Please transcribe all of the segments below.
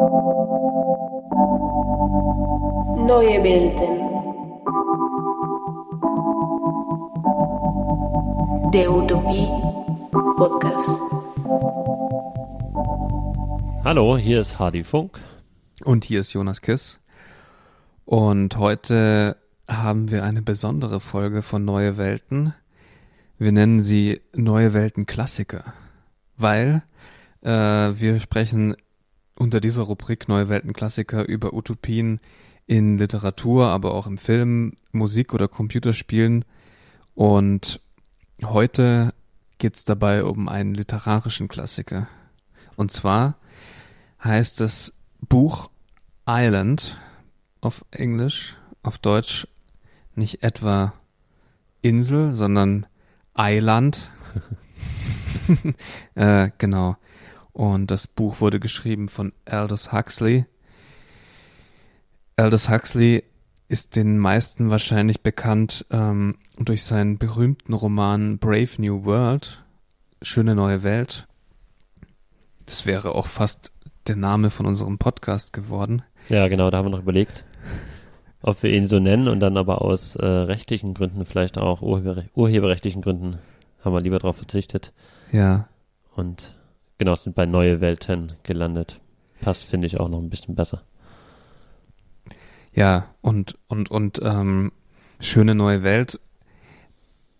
Neue Welten. Der Utopie Podcast. Hallo, hier ist Hardy Funk. Und hier ist Jonas Kiss. Und heute haben wir eine besondere Folge von Neue Welten. Wir nennen sie Neue Welten Klassiker, weil äh, wir sprechen unter dieser Rubrik Neue Welten Klassiker über Utopien in Literatur, aber auch im Film, Musik oder Computerspielen. Und heute geht es dabei um einen literarischen Klassiker. Und zwar heißt das Buch Island auf Englisch, auf Deutsch nicht etwa Insel, sondern Eiland. äh, genau. Und das Buch wurde geschrieben von Aldous Huxley. Aldous Huxley ist den meisten wahrscheinlich bekannt ähm, durch seinen berühmten Roman Brave New World, Schöne neue Welt. Das wäre auch fast der Name von unserem Podcast geworden. Ja, genau, da haben wir noch überlegt, ob wir ihn so nennen und dann aber aus äh, rechtlichen Gründen, vielleicht auch urheber urheberrechtlichen Gründen, haben wir lieber darauf verzichtet. Ja. Und genau, sind bei Neue Welten gelandet. Passt, finde ich, auch noch ein bisschen besser. Ja, und, und, und ähm, Schöne neue Welt,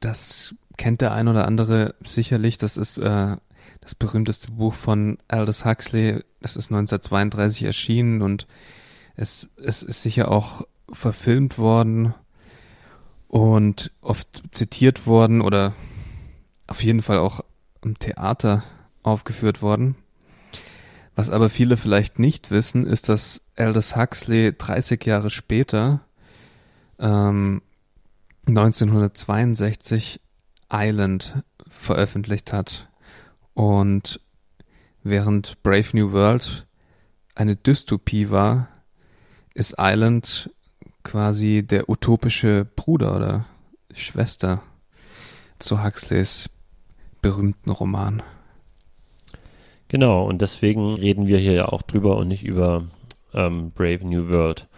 das kennt der ein oder andere sicherlich. Das ist äh, das berühmteste Buch von Aldous Huxley. Das ist 1932 erschienen und es, es ist sicher auch verfilmt worden und oft zitiert worden oder auf jeden Fall auch im Theater aufgeführt worden. Was aber viele vielleicht nicht wissen, ist, dass Aldous Huxley 30 Jahre später, ähm, 1962, Island veröffentlicht hat. Und während Brave New World eine Dystopie war, ist Island quasi der utopische Bruder oder Schwester zu Huxleys berühmten Roman. Genau, und deswegen reden wir hier ja auch drüber und nicht über ähm, Brave New World,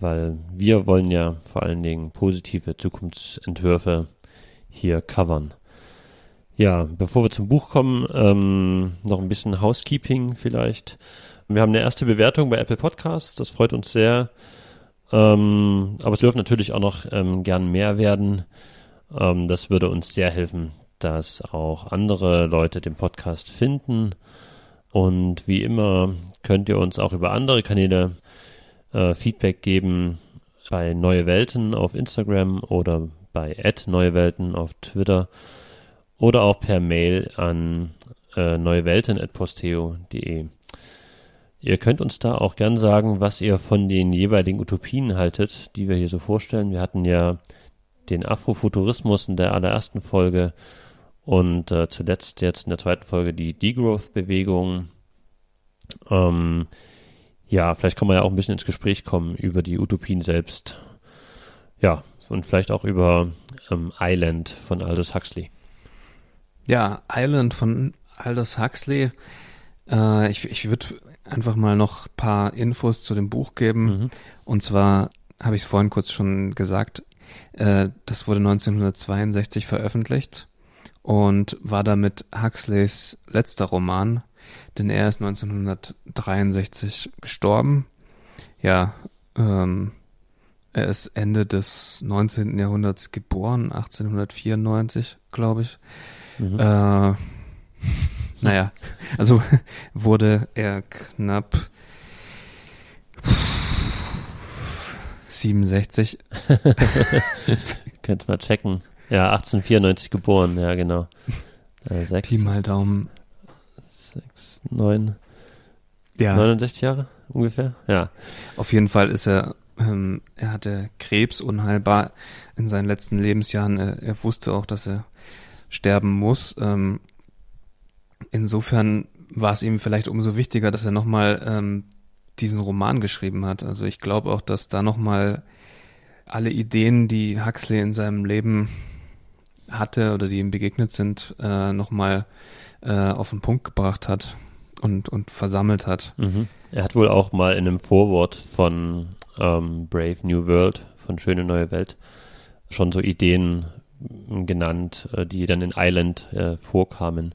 weil wir wollen ja vor allen Dingen positive Zukunftsentwürfe hier covern. Ja, bevor wir zum Buch kommen, ähm, noch ein bisschen Housekeeping vielleicht. Wir haben eine erste Bewertung bei Apple Podcasts, das freut uns sehr. Ähm, aber es dürfen natürlich auch noch ähm, gern mehr werden. Ähm, das würde uns sehr helfen, dass auch andere Leute den Podcast finden. Und wie immer könnt ihr uns auch über andere Kanäle äh, Feedback geben bei Neue Welten auf Instagram oder bei Neue Welten auf Twitter oder auch per Mail an äh, neuewelten.posteo.de. Ihr könnt uns da auch gern sagen, was ihr von den jeweiligen Utopien haltet, die wir hier so vorstellen. Wir hatten ja den Afrofuturismus in der allerersten Folge und äh, zuletzt jetzt in der zweiten Folge die Degrowth-Bewegung. Ähm, ja, vielleicht kann man ja auch ein bisschen ins Gespräch kommen über die Utopien selbst. Ja, und vielleicht auch über ähm, Island von Aldous Huxley. Ja, Island von Aldous Huxley. Äh, ich ich würde einfach mal noch paar Infos zu dem Buch geben. Mhm. Und zwar habe ich es vorhin kurz schon gesagt. Äh, das wurde 1962 veröffentlicht und war damit Huxleys letzter Roman, denn er ist 1963 gestorben. Ja, ähm, er ist Ende des 19. Jahrhunderts geboren, 1894, glaube ich. Mhm. Äh, naja, also wurde er knapp 67. Könnt mal checken. Ja, 1894 geboren, ja, genau. Äh, sechs, Pi mal Daumen. 6, 9, ja. 69 Jahre ungefähr, ja. Auf jeden Fall ist er, ähm, er hatte Krebs unheilbar in seinen letzten Lebensjahren. Er, er wusste auch, dass er sterben muss. Ähm, insofern war es ihm vielleicht umso wichtiger, dass er nochmal ähm, diesen Roman geschrieben hat. Also ich glaube auch, dass da nochmal alle Ideen, die Huxley in seinem Leben hatte oder die ihm begegnet sind, äh, nochmal äh, auf den Punkt gebracht hat. und, und versammelt hat. Mhm. Er hat wohl auch mal in einem Vorwort von ähm, Brave New World, von Schöne Neue Welt, schon so Ideen genannt, äh, die dann in Island äh, vorkamen.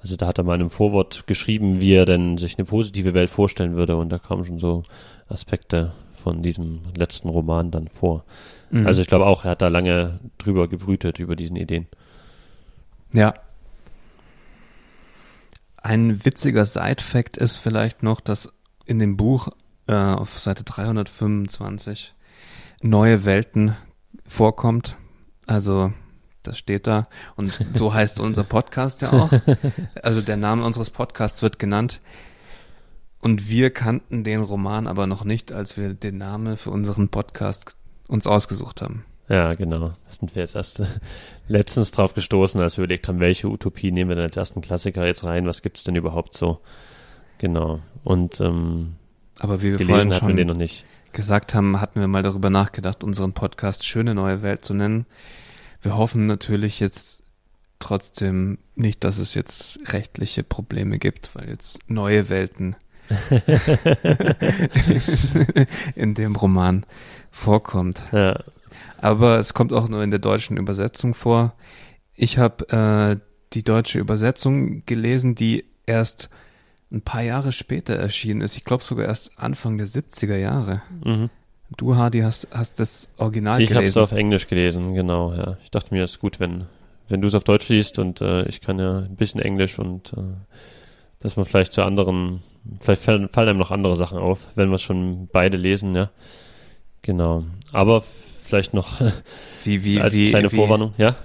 Also da hat er mal in einem Vorwort geschrieben, wie er denn sich eine positive Welt vorstellen würde und da kamen schon so Aspekte von diesem letzten Roman dann vor. Mhm. Also ich glaube auch, er hat da lange drüber gebrütet, über diesen Ideen. Ja. Ein witziger Side-Fact ist vielleicht noch, dass in dem Buch äh, auf Seite 325 neue Welten vorkommt. Also das steht da. Und so heißt unser Podcast ja auch. Also der Name unseres Podcasts wird genannt. Und wir kannten den Roman aber noch nicht, als wir den Namen für unseren Podcast uns ausgesucht haben. Ja, genau. Das sind wir jetzt erst letztens drauf gestoßen, als wir überlegt haben, welche Utopie nehmen wir denn als ersten Klassiker jetzt rein? Was gibt es denn überhaupt so? Genau. Und ähm, aber wie wir gelesen hatten wir den noch nicht. Gesagt haben, hatten wir mal darüber nachgedacht, unseren Podcast Schöne neue Welt zu nennen. Wir hoffen natürlich jetzt trotzdem nicht, dass es jetzt rechtliche Probleme gibt, weil jetzt neue Welten in dem Roman vorkommt. Ja. Aber es kommt auch nur in der deutschen Übersetzung vor. Ich habe äh, die deutsche Übersetzung gelesen, die erst ein paar Jahre später erschienen ist. Ich glaube sogar erst Anfang der 70er Jahre. Mhm. Du, Hardy, hast, hast das Original ich gelesen. Ich habe es auf Englisch gelesen, genau, ja. Ich dachte mir, es ist gut, wenn, wenn du es auf Deutsch liest und äh, ich kann ja ein bisschen Englisch und äh, dass man vielleicht zu anderen, vielleicht fallen, fallen einem noch andere Sachen auf, wenn wir schon beide lesen, ja. Genau. Aber vielleicht noch wie, wie, als wie, kleine Vorwarnung, ja?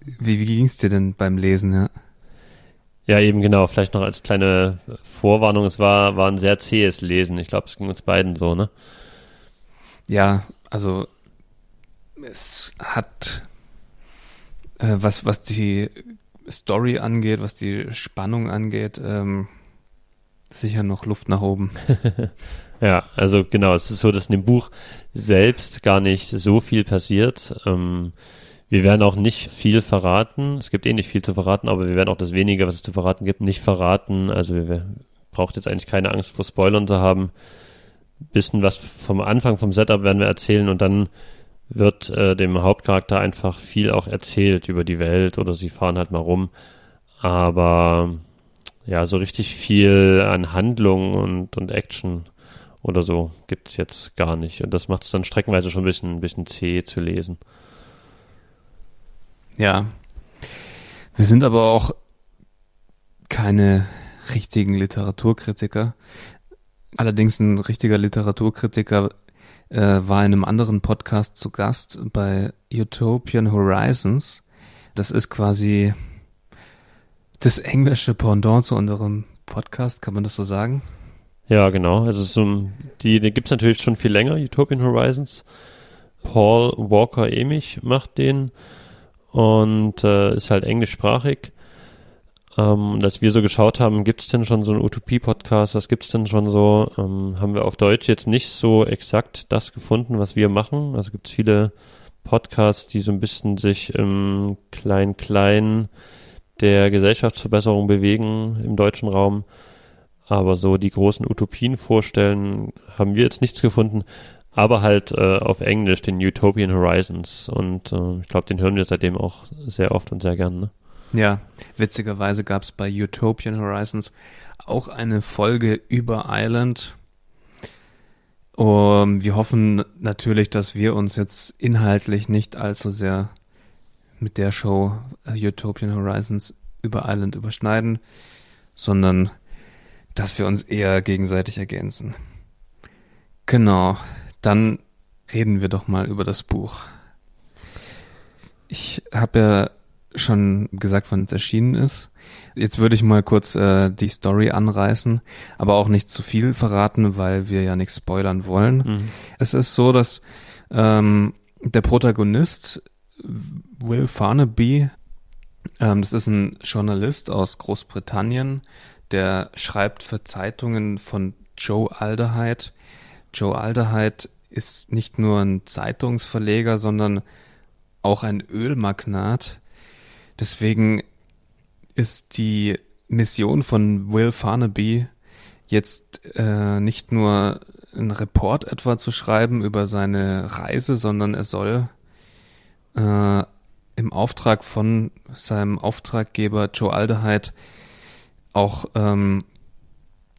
Wie, wie ging es dir denn beim Lesen, ja? Ja, eben genau. Vielleicht noch als kleine Vorwarnung. Es war, war ein sehr zähes Lesen. Ich glaube, es ging uns beiden so, ne? Ja, also es hat äh, was, was die Story angeht, was die Spannung angeht, ähm, sicher noch Luft nach oben. ja, also genau, es ist so, dass in dem Buch selbst gar nicht so viel passiert. Ähm, wir werden auch nicht viel verraten. Es gibt eh nicht viel zu verraten, aber wir werden auch das wenige, was es zu verraten gibt, nicht verraten. Also wir, wir braucht jetzt eigentlich keine Angst vor Spoilern zu haben. Bisschen was vom Anfang vom Setup werden wir erzählen und dann wird äh, dem Hauptcharakter einfach viel auch erzählt über die Welt oder sie fahren halt mal rum. Aber ja, so richtig viel an Handlung und, und Action oder so gibt es jetzt gar nicht. Und das macht es dann streckenweise schon ein bisschen, ein bisschen zäh zu lesen. Ja. Wir sind aber auch keine richtigen Literaturkritiker. Allerdings ein richtiger Literaturkritiker äh, war in einem anderen Podcast zu Gast bei Utopian Horizons. Das ist quasi das englische Pendant zu unserem Podcast, kann man das so sagen? Ja, genau. Also so, die, die gibt es natürlich schon viel länger, Utopian Horizons. Paul Walker Emich macht den und äh, ist halt englischsprachig. Ähm, und als wir so geschaut haben, gibt es denn schon so einen Utopie-Podcast, was gibt es denn schon so, ähm, haben wir auf Deutsch jetzt nicht so exakt das gefunden, was wir machen. Also gibt es viele Podcasts, die so ein bisschen sich im Klein-Klein der Gesellschaftsverbesserung bewegen im deutschen Raum. Aber so die großen Utopien vorstellen, haben wir jetzt nichts gefunden. Aber halt äh, auf Englisch, den Utopian Horizons. Und äh, ich glaube, den hören wir seitdem auch sehr oft und sehr gern. Ne? Ja, witzigerweise gab es bei Utopian Horizons auch eine Folge über Island. Um, wir hoffen natürlich, dass wir uns jetzt inhaltlich nicht allzu sehr mit der Show uh, Utopian Horizons über Island überschneiden, sondern dass wir uns eher gegenseitig ergänzen. Genau, dann reden wir doch mal über das Buch. Ich habe ja schon gesagt, wann es erschienen ist. Jetzt würde ich mal kurz äh, die Story anreißen, aber auch nicht zu viel verraten, weil wir ja nichts spoilern wollen. Mhm. Es ist so, dass ähm, der Protagonist Will Farnaby, ähm, das ist ein Journalist aus Großbritannien, der schreibt für Zeitungen von Joe Alderheit. Joe Alderheit ist nicht nur ein Zeitungsverleger, sondern auch ein Ölmagnat, Deswegen ist die Mission von Will Farnaby, jetzt äh, nicht nur einen Report etwa zu schreiben über seine Reise, sondern er soll äh, im Auftrag von seinem Auftraggeber Joe Aldehyde auch ähm,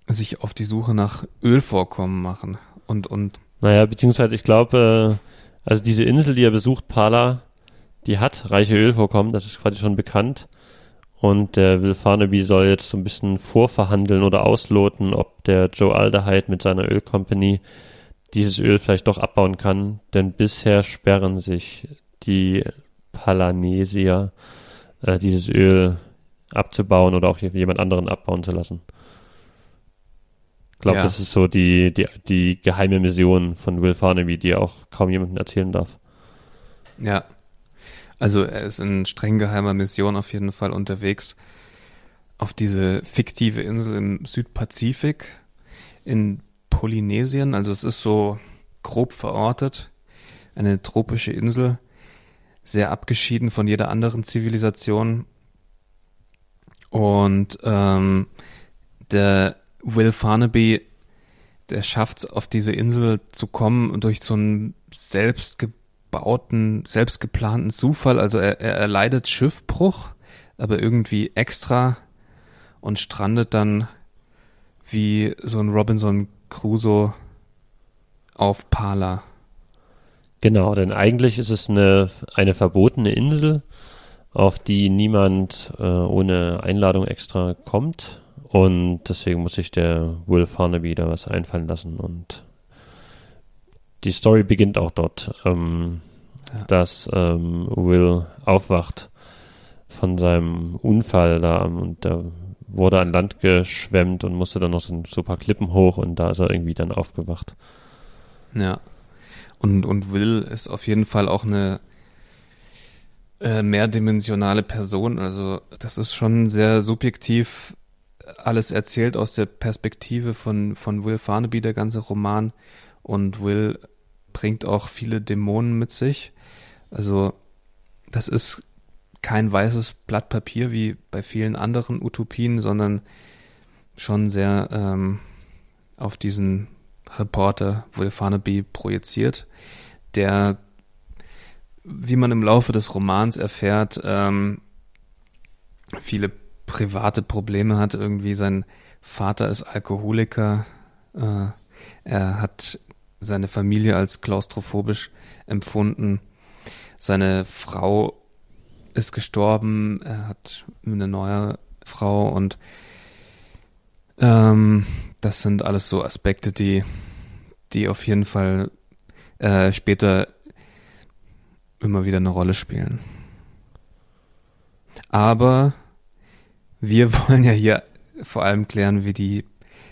sich auf die Suche nach Ölvorkommen machen und und Naja, beziehungsweise ich glaube, äh, also diese Insel, die er besucht, Pala, die hat reiche Ölvorkommen, das ist quasi schon bekannt. Und der Will Farnaby soll jetzt so ein bisschen vorverhandeln oder ausloten, ob der Joe Aldehyde mit seiner Ölcompany dieses Öl vielleicht doch abbauen kann. Denn bisher sperren sich die Palanesier, äh, dieses Öl abzubauen oder auch jemand anderen abbauen zu lassen. Ich glaube, Ja. das ist so die, die, die geheime Mission von Will Farnaby, die er auch kaum jemandem erzählen darf. Ja. Also er ist in streng geheimer Mission auf jeden Fall unterwegs auf diese fiktive Insel im Südpazifik in Polynesien. Also es ist so grob verortet, eine tropische Insel, sehr abgeschieden von jeder anderen Zivilisation. Und ähm, der Will Farnaby, der schafft es, auf diese Insel zu kommen durch so einen selbstgebauten, selbstgeplanten Zufall. Also er, er erleidet Schiffbruch, aber irgendwie extra und strandet dann wie so ein Robinson Crusoe auf Pala. Genau, denn eigentlich ist es eine, eine verbotene Insel, auf die niemand äh, ohne Einladung extra kommt. Und deswegen muss sich der Will Farnaby da was einfallen lassen. Und die Story beginnt auch dort, ähm, Ja. dass ähm, Will aufwacht von seinem Unfall da und da wurde an Land geschwemmt und musste dann noch so ein so ein paar Klippen hoch und da ist er irgendwie dann aufgewacht. Ja. Und, und Will ist auf jeden Fall auch eine äh, mehrdimensionale Person. Also das ist schon sehr subjektiv alles erzählt aus der Perspektive von, von Will Farnaby, der ganze Roman. Und Will bringt auch viele Dämonen mit sich. Also das ist kein weißes Blatt Papier wie bei vielen anderen Utopien, sondern schon sehr ähm, auf diesen Reporter Will Farnaby projiziert, der, wie man im Laufe des Romans erfährt, ähm, viele private Probleme hat. Irgendwie sein Vater ist Alkoholiker. Äh, er hat seine Familie als klaustrophobisch empfunden. Seine Frau ist gestorben. Er hat eine neue Frau und ähm, das sind alles so Aspekte, die, die auf jeden Fall äh, später immer wieder eine Rolle spielen. Aber wir wollen ja hier vor allem klären, wie die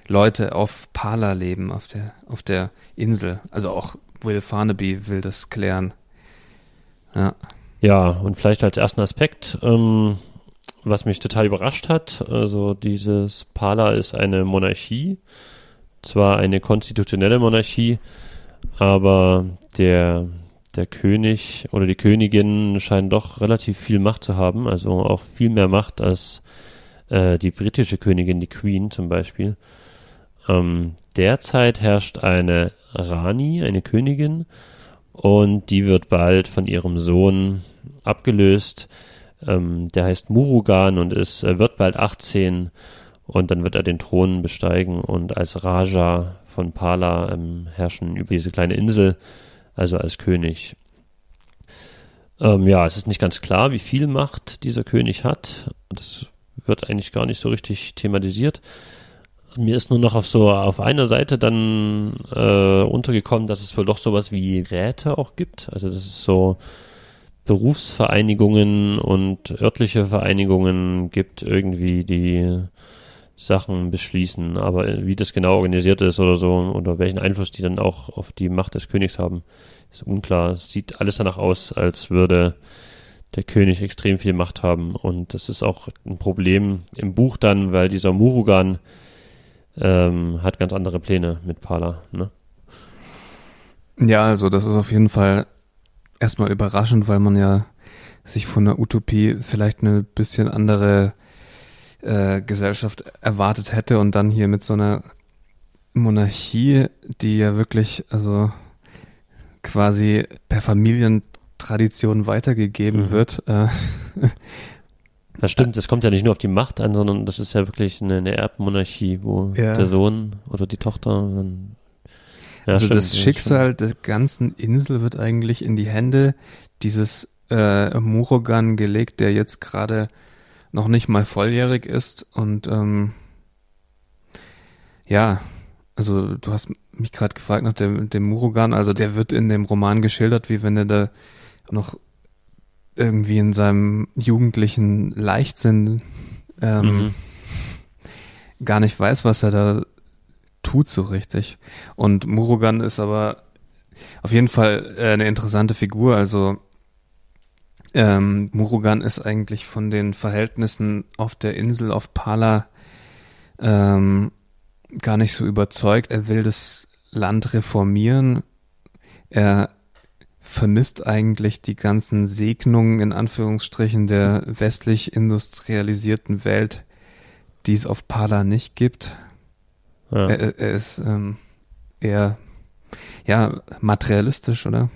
Leute auf Pala leben, auf der, auf der Insel. Also auch Will Farnaby will das klären. Ja. Ja, und vielleicht als ersten Aspekt, ähm, was mich total überrascht hat, also dieses Pala ist eine Monarchie, zwar eine konstitutionelle Monarchie, aber der, der König oder die Königin scheinen doch relativ viel Macht zu haben, also auch viel mehr Macht als äh, die britische Königin, die Queen zum Beispiel. Ähm, derzeit herrscht eine Rani, eine Königin, und die wird bald von ihrem Sohn abgelöst. Ähm, der heißt Murugan und ist, äh, wird bald 18 und dann wird er den Thron besteigen und als Raja von Pala ähm, herrschen über diese kleine Insel, also als König. Ähm, ja, es ist nicht ganz klar, wie viel Macht dieser König hat. Das wird eigentlich gar nicht so richtig thematisiert. Mir ist nur noch auf so auf einer Seite dann äh, untergekommen, dass es wohl doch sowas wie Räte auch gibt. Also das ist so Berufsvereinigungen und örtliche Vereinigungen gibt irgendwie die Sachen beschließen. Aber wie das genau organisiert ist oder so oder welchen Einfluss die dann auch auf die Macht des Königs haben, ist unklar. Es sieht alles danach aus, als würde der König extrem viel Macht haben. Und das ist auch ein Problem im Buch dann, weil dieser Murugan ähm, hat ganz andere Pläne mit Pala. Ne? Ja, also das ist auf jeden Fall erstmal überraschend, weil man ja sich von der Utopie vielleicht eine bisschen andere äh, Gesellschaft erwartet hätte und dann hier mit so einer Monarchie, die ja wirklich, also quasi per Familientradition weitergegeben Mhm. wird. Äh, Das stimmt, es kommt ja nicht nur auf die Macht an, sondern das ist ja wirklich eine, eine Erbmonarchie, wo Ja. der Sohn oder die Tochter. Ja, also stimmt, das Schicksal der ganzen Insel wird eigentlich in die Hände dieses äh, Murogan gelegt, der jetzt gerade noch nicht mal volljährig ist und ähm, ja, also du hast mich gerade gefragt nach dem, dem Murogan, also der wird in dem Roman geschildert, wie wenn er da noch irgendwie in seinem jugendlichen Leichtsinn ähm, Mhm. gar nicht weiß, was er da tut so richtig. Und Murugan ist aber auf jeden Fall äh, eine interessante Figur. Also ähm, Murugan ist eigentlich von den Verhältnissen auf der Insel auf Pala ähm, gar nicht so überzeugt. Er will das Land reformieren. Er vermisst eigentlich die ganzen Segnungen in Anführungsstrichen der westlich industrialisierten Welt, die es auf Pala nicht gibt. Ja. Er, er ist ähm, eher ja materialistisch, oder?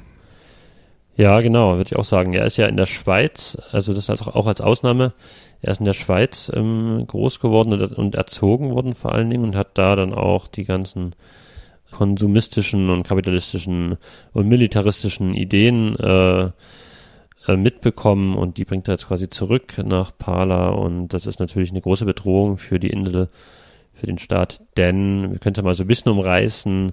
Ja, genau, würde ich auch sagen. Er ist ja in der Schweiz, also das heißt auch, als Ausnahme, er ist in der Schweiz ähm, groß geworden und, und erzogen worden vor allen Dingen und hat da dann auch die ganzen konsumistischen und kapitalistischen und militaristischen Ideen äh, äh, mitbekommen und die bringt er jetzt quasi zurück nach Pala und das ist natürlich eine große Bedrohung für die Insel, für den Staat, denn wir können es ja mal so ein bisschen umreißen,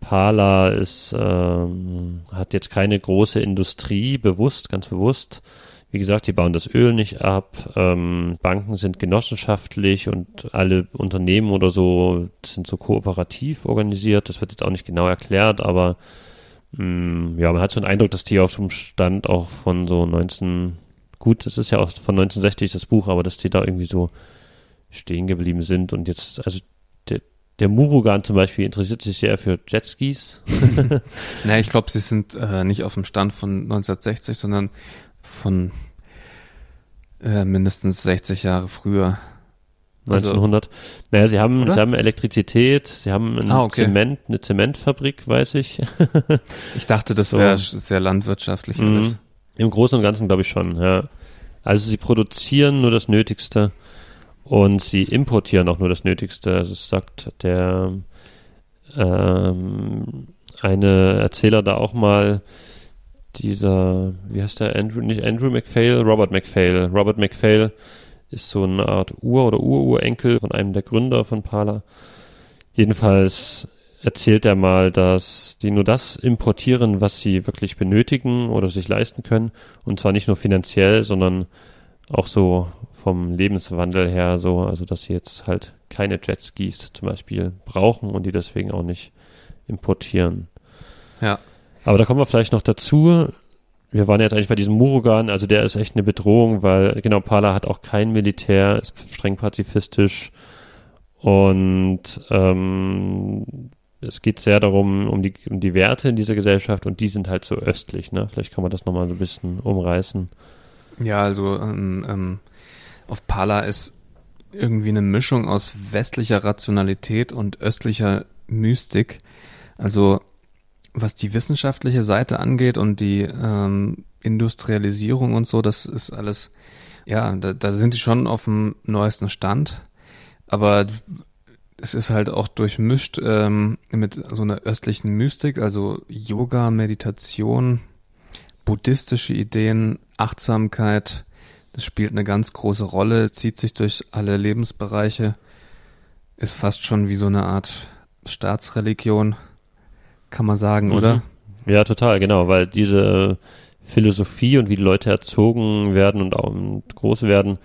Pala ist, ähm, hat jetzt keine große Industrie, bewusst, ganz bewusst. Wie gesagt, die bauen das Öl nicht ab. Ähm, Banken sind genossenschaftlich und alle Unternehmen oder so sind so kooperativ organisiert. Das wird jetzt auch nicht genau erklärt, aber mh, ja, man hat so einen Eindruck, dass die auf dem Stand auch von so 19, gut, das ist ja auch von 1960 das Buch, aber dass die da irgendwie so stehen geblieben sind und jetzt, also der, Murugan zum Beispiel interessiert sich sehr für Jetskis. Naja, ich glaube, sie sind äh, nicht auf dem Stand von 1960, sondern von äh, mindestens 60 Jahre früher. Also- 1900. Naja, sie haben, Oder? sie haben Elektrizität, sie haben ein Ah, okay. Zement, eine Zementfabrik, weiß ich. Ich dachte, das So. wäre sehr landwirtschaftlich. Mhm. Im Großen und Ganzen glaube ich schon, ja. Also sie produzieren nur das Nötigste und sie importieren auch nur das Nötigste. Also es sagt der ähm, eine Erzähler da auch mal, dieser, wie heißt der, Andrew, nicht Andrew McPhail, Robert McPhail. Robert McPhail ist so eine Art Ur- oder Ururenkel von einem der Gründer von Pala. Jedenfalls erzählt er mal, dass die nur das importieren, was sie wirklich benötigen oder sich leisten können. Und zwar nicht nur finanziell, sondern auch so vom Lebenswandel her so, also dass sie jetzt halt keine Jetskis zum Beispiel brauchen und die deswegen auch nicht importieren. Ja. Aber da kommen wir vielleicht noch dazu. Wir waren jetzt eigentlich bei diesem Murugan, also der ist echt eine Bedrohung, weil genau Pala hat auch kein Militär, ist streng pazifistisch und ähm, es geht sehr darum, um die, um die Werte in dieser Gesellschaft und die sind halt so östlich, ne? Vielleicht kann man das nochmal so ein bisschen umreißen. Ja, also ähm, ähm, auf Pala ist irgendwie eine Mischung aus westlicher Rationalität und östlicher Mystik. Also was die wissenschaftliche Seite angeht und die ähm, Industrialisierung und so, das ist alles, ja, da, da sind die schon auf dem neuesten Stand. Aber es ist halt auch durchmischt ähm, mit so einer östlichen Mystik, also Yoga, Meditation, buddhistische Ideen, Achtsamkeit. Das spielt eine ganz große Rolle, zieht sich durch alle Lebensbereiche, ist fast schon wie so eine Art Staatsreligion, kann man sagen, Mhm. oder? Ja, total, genau, weil diese Philosophie und wie die Leute erzogen werden und auch groß werden,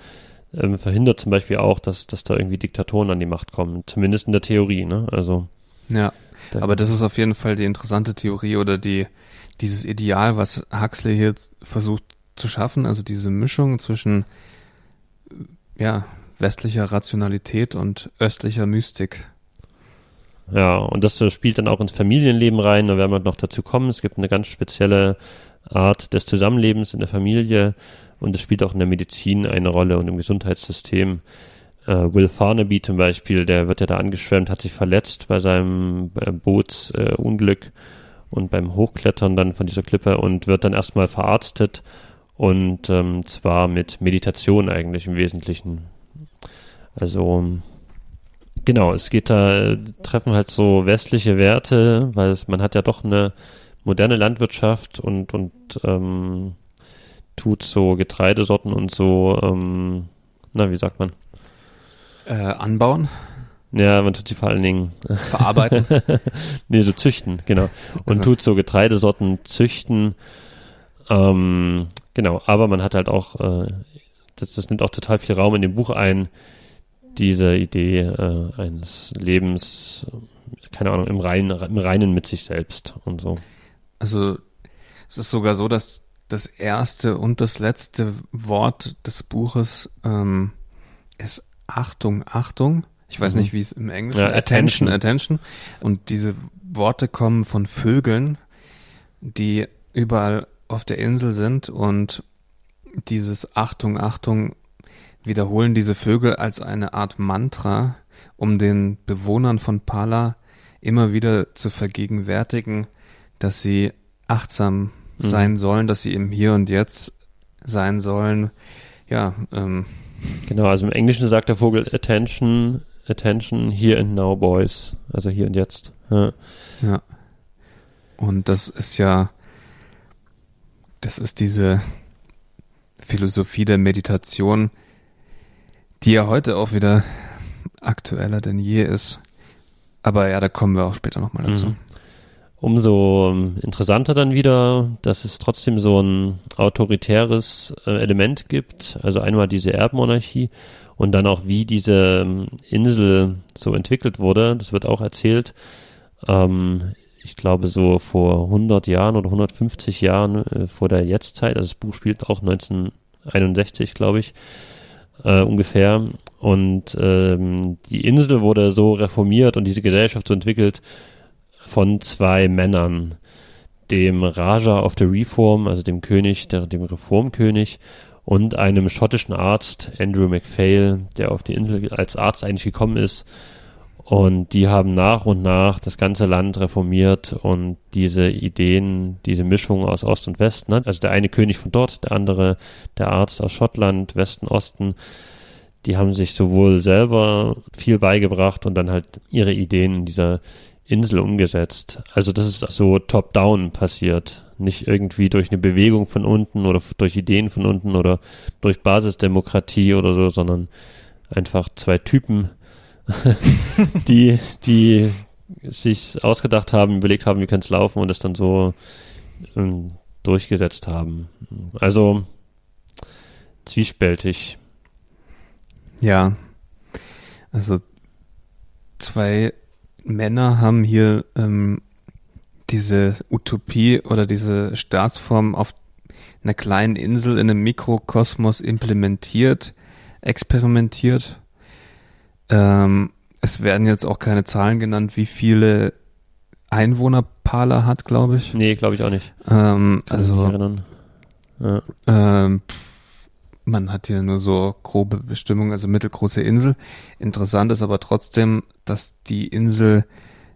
ähm, verhindert zum Beispiel auch, dass, dass da irgendwie Diktatoren an die Macht kommen, zumindest in der Theorie, ne? Also Ja. Aber das ist auf jeden Fall die interessante Theorie oder die, dieses Ideal, was Huxley hier versucht zu schaffen, also diese Mischung zwischen, ja, westlicher Rationalität und östlicher Mystik. Ja, und das äh, spielt dann auch ins Familienleben rein. Da werden wir noch dazu kommen. Es gibt eine ganz spezielle Art des Zusammenlebens in der Familie und es spielt auch in der Medizin eine Rolle und im Gesundheitssystem. Äh, Will Farnaby zum Beispiel, der wird ja da angeschwemmt, hat sich verletzt bei seinem äh, Bootsunglück und beim Hochklettern dann von dieser Klippe und wird dann erstmal verarztet und ähm, zwar mit Meditation eigentlich im Wesentlichen. Also genau, es geht da, treffen halt so westliche Werte, weil es, man hat ja doch eine moderne Landwirtschaft und, und ähm, tut so Getreidesorten und so, ähm, na, wie sagt man? Äh, anbauen? Ja, man tut sie vor allen Dingen verarbeiten. nee, so züchten, genau. Und also. tut so Getreidesorten züchten. Ähm, genau, aber man hat halt auch, äh, das, das nimmt auch total viel Raum in dem Buch ein, diese Idee äh, eines Lebens, keine Ahnung, im Reinen, im Reinen mit sich selbst und so. Also es ist sogar so, dass das erste und das letzte Wort des Buches ähm, ist Achtung, Achtung. Ich weiß mhm. nicht, wie es im Englischen ja, attention, attention. Und diese Worte kommen von Vögeln, die überall auf der Insel sind und dieses Achtung, Achtung wiederholen diese Vögel als eine Art Mantra, um den Bewohnern von Pala immer wieder zu vergegenwärtigen, dass sie achtsam mhm. sein sollen, dass sie im Hier und Jetzt sein sollen. Ja, ähm, Genau, also im Englischen sagt der Vogel Attention, Attention, here and now, boys. Also hier und jetzt. Ja. ja. Und das ist ja, das ist diese Philosophie der Meditation, die ja heute auch wieder aktueller denn je ist. Aber ja, da kommen wir auch später nochmal dazu. Mhm. Umso ähm, interessanter dann wieder, dass es trotzdem so ein autoritäres äh, Element gibt. Also einmal diese Erbmonarchie und dann auch, wie diese ähm, Insel so entwickelt wurde. Das wird auch erzählt. Ähm, ich glaube, so vor 100 Jahren oder 150 Jahren äh, vor der Jetztzeit. Also das Buch spielt auch 1961, glaube ich äh, ungefähr. Und ähm, die Insel wurde so reformiert und diese Gesellschaft so entwickelt von zwei Männern, dem Raja of the Reform, also dem König, der, dem Reformkönig, und einem schottischen Arzt, Andrew MacPhail, der auf die Insel als Arzt eigentlich gekommen ist. Und die haben nach und nach das ganze Land reformiert und diese Ideen, diese Mischung aus Ost und West, ne? also der eine König von dort, der andere der Arzt aus Schottland, Westen, Osten, die haben sich sowohl selber viel beigebracht und dann halt ihre Ideen in dieser Insel umgesetzt. Also das ist so top-down passiert, nicht irgendwie durch eine Bewegung von unten oder durch Ideen von unten oder durch Basisdemokratie oder so, sondern einfach zwei Typen, die, die sich ausgedacht haben, überlegt haben, wie kann es laufen und es dann so ähm, durchgesetzt haben. Also zwiespältig. Ja, also zwei Männer haben hier ähm, diese Utopie oder diese Staatsform auf einer kleinen Insel in einem Mikrokosmos implementiert, experimentiert ähm, es werden jetzt auch keine Zahlen genannt, wie viele Einwohner Pala hat, glaube ich. Nee, glaube ich auch nicht. Ähm, also, ja. ähm, man hat hier nur so grobe Bestimmungen, also mittelgroße Insel. Interessant ist aber trotzdem, dass die Insel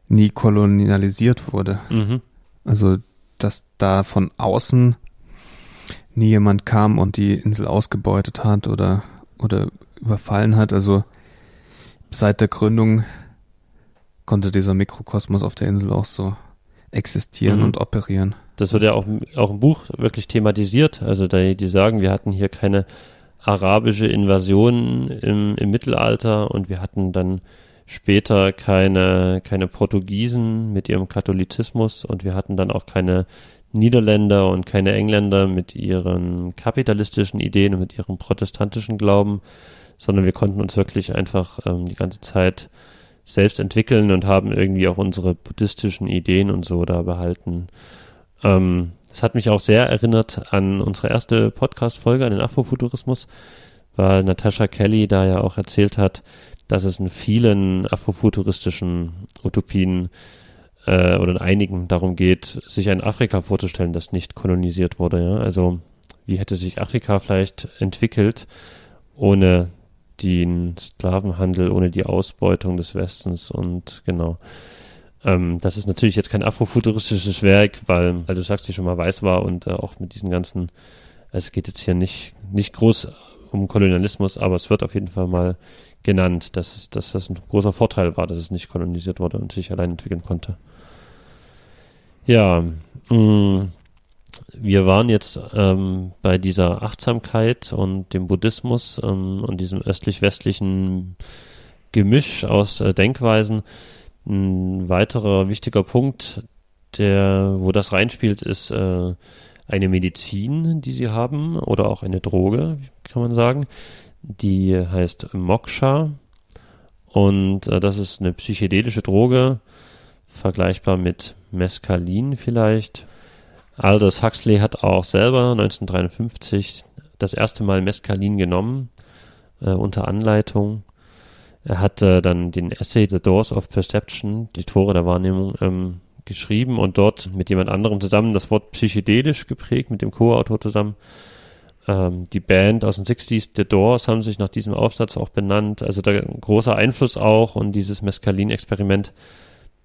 nie kolonialisiert wurde. Mhm. Also, dass da von außen nie jemand kam und die Insel ausgebeutet hat oder, oder überfallen hat. Also, seit der Gründung konnte dieser Mikrokosmos auf der Insel auch so existieren mhm. und operieren. Das wird ja auch, auch im Buch wirklich thematisiert. Also die, die sagen, wir hatten hier keine arabische Invasion im, im Mittelalter und wir hatten dann später keine, keine Portugiesen mit ihrem Katholizismus und wir hatten dann auch keine Niederländer und keine Engländer mit ihren kapitalistischen Ideen und mit ihrem protestantischen Glauben, sondern wir konnten uns wirklich einfach ähm, die ganze Zeit selbst entwickeln und haben irgendwie auch unsere buddhistischen Ideen und so da behalten. Ähm, das hat mich auch sehr erinnert an unsere erste Podcast-Folge, an den Afrofuturismus, weil Natasha Kelly da ja auch erzählt hat, dass es in vielen afrofuturistischen Utopien äh, oder in einigen darum geht, sich ein Afrika vorzustellen, das nicht kolonisiert wurde. Ja? Also wie hätte sich Afrika vielleicht entwickelt, ohne den Sklavenhandel ohne die Ausbeutung des Westens und genau. Ähm, das ist natürlich jetzt kein afrofuturistisches Werk, weil, weil du sagst, die schon mal weiß war und äh, auch mit diesen ganzen, es geht jetzt hier nicht, nicht groß um Kolonialismus, aber es wird auf jeden Fall mal genannt, dass, dass das ein großer Vorteil war, dass es nicht kolonisiert wurde und sich allein entwickeln konnte. Ja, mh, mm, wir waren jetzt ähm, bei dieser Achtsamkeit und dem Buddhismus ähm, und diesem östlich-westlichen Gemisch aus äh, Denkweisen. Ein weiterer wichtiger Punkt, der, wo das reinspielt, ist äh, eine Medizin, die sie haben, oder auch eine Droge, kann man sagen. Die heißt Moksha. Und äh, das ist eine psychedelische Droge, vergleichbar mit Mescalin vielleicht. Aldous Huxley hat auch selber 1953 das erste Mal Mescalin genommen, äh, unter Anleitung. Er hat äh, dann den Essay The Doors of Perception, die Tore der Wahrnehmung, ähm, geschrieben und dort mit jemand anderem zusammen das Wort psychedelisch geprägt, mit dem Co-Autor zusammen. Ähm, die Band aus den 60s, The Doors, haben sich nach diesem Aufsatz auch benannt. Also da großer Einfluss auch und dieses Mescalin-Experiment,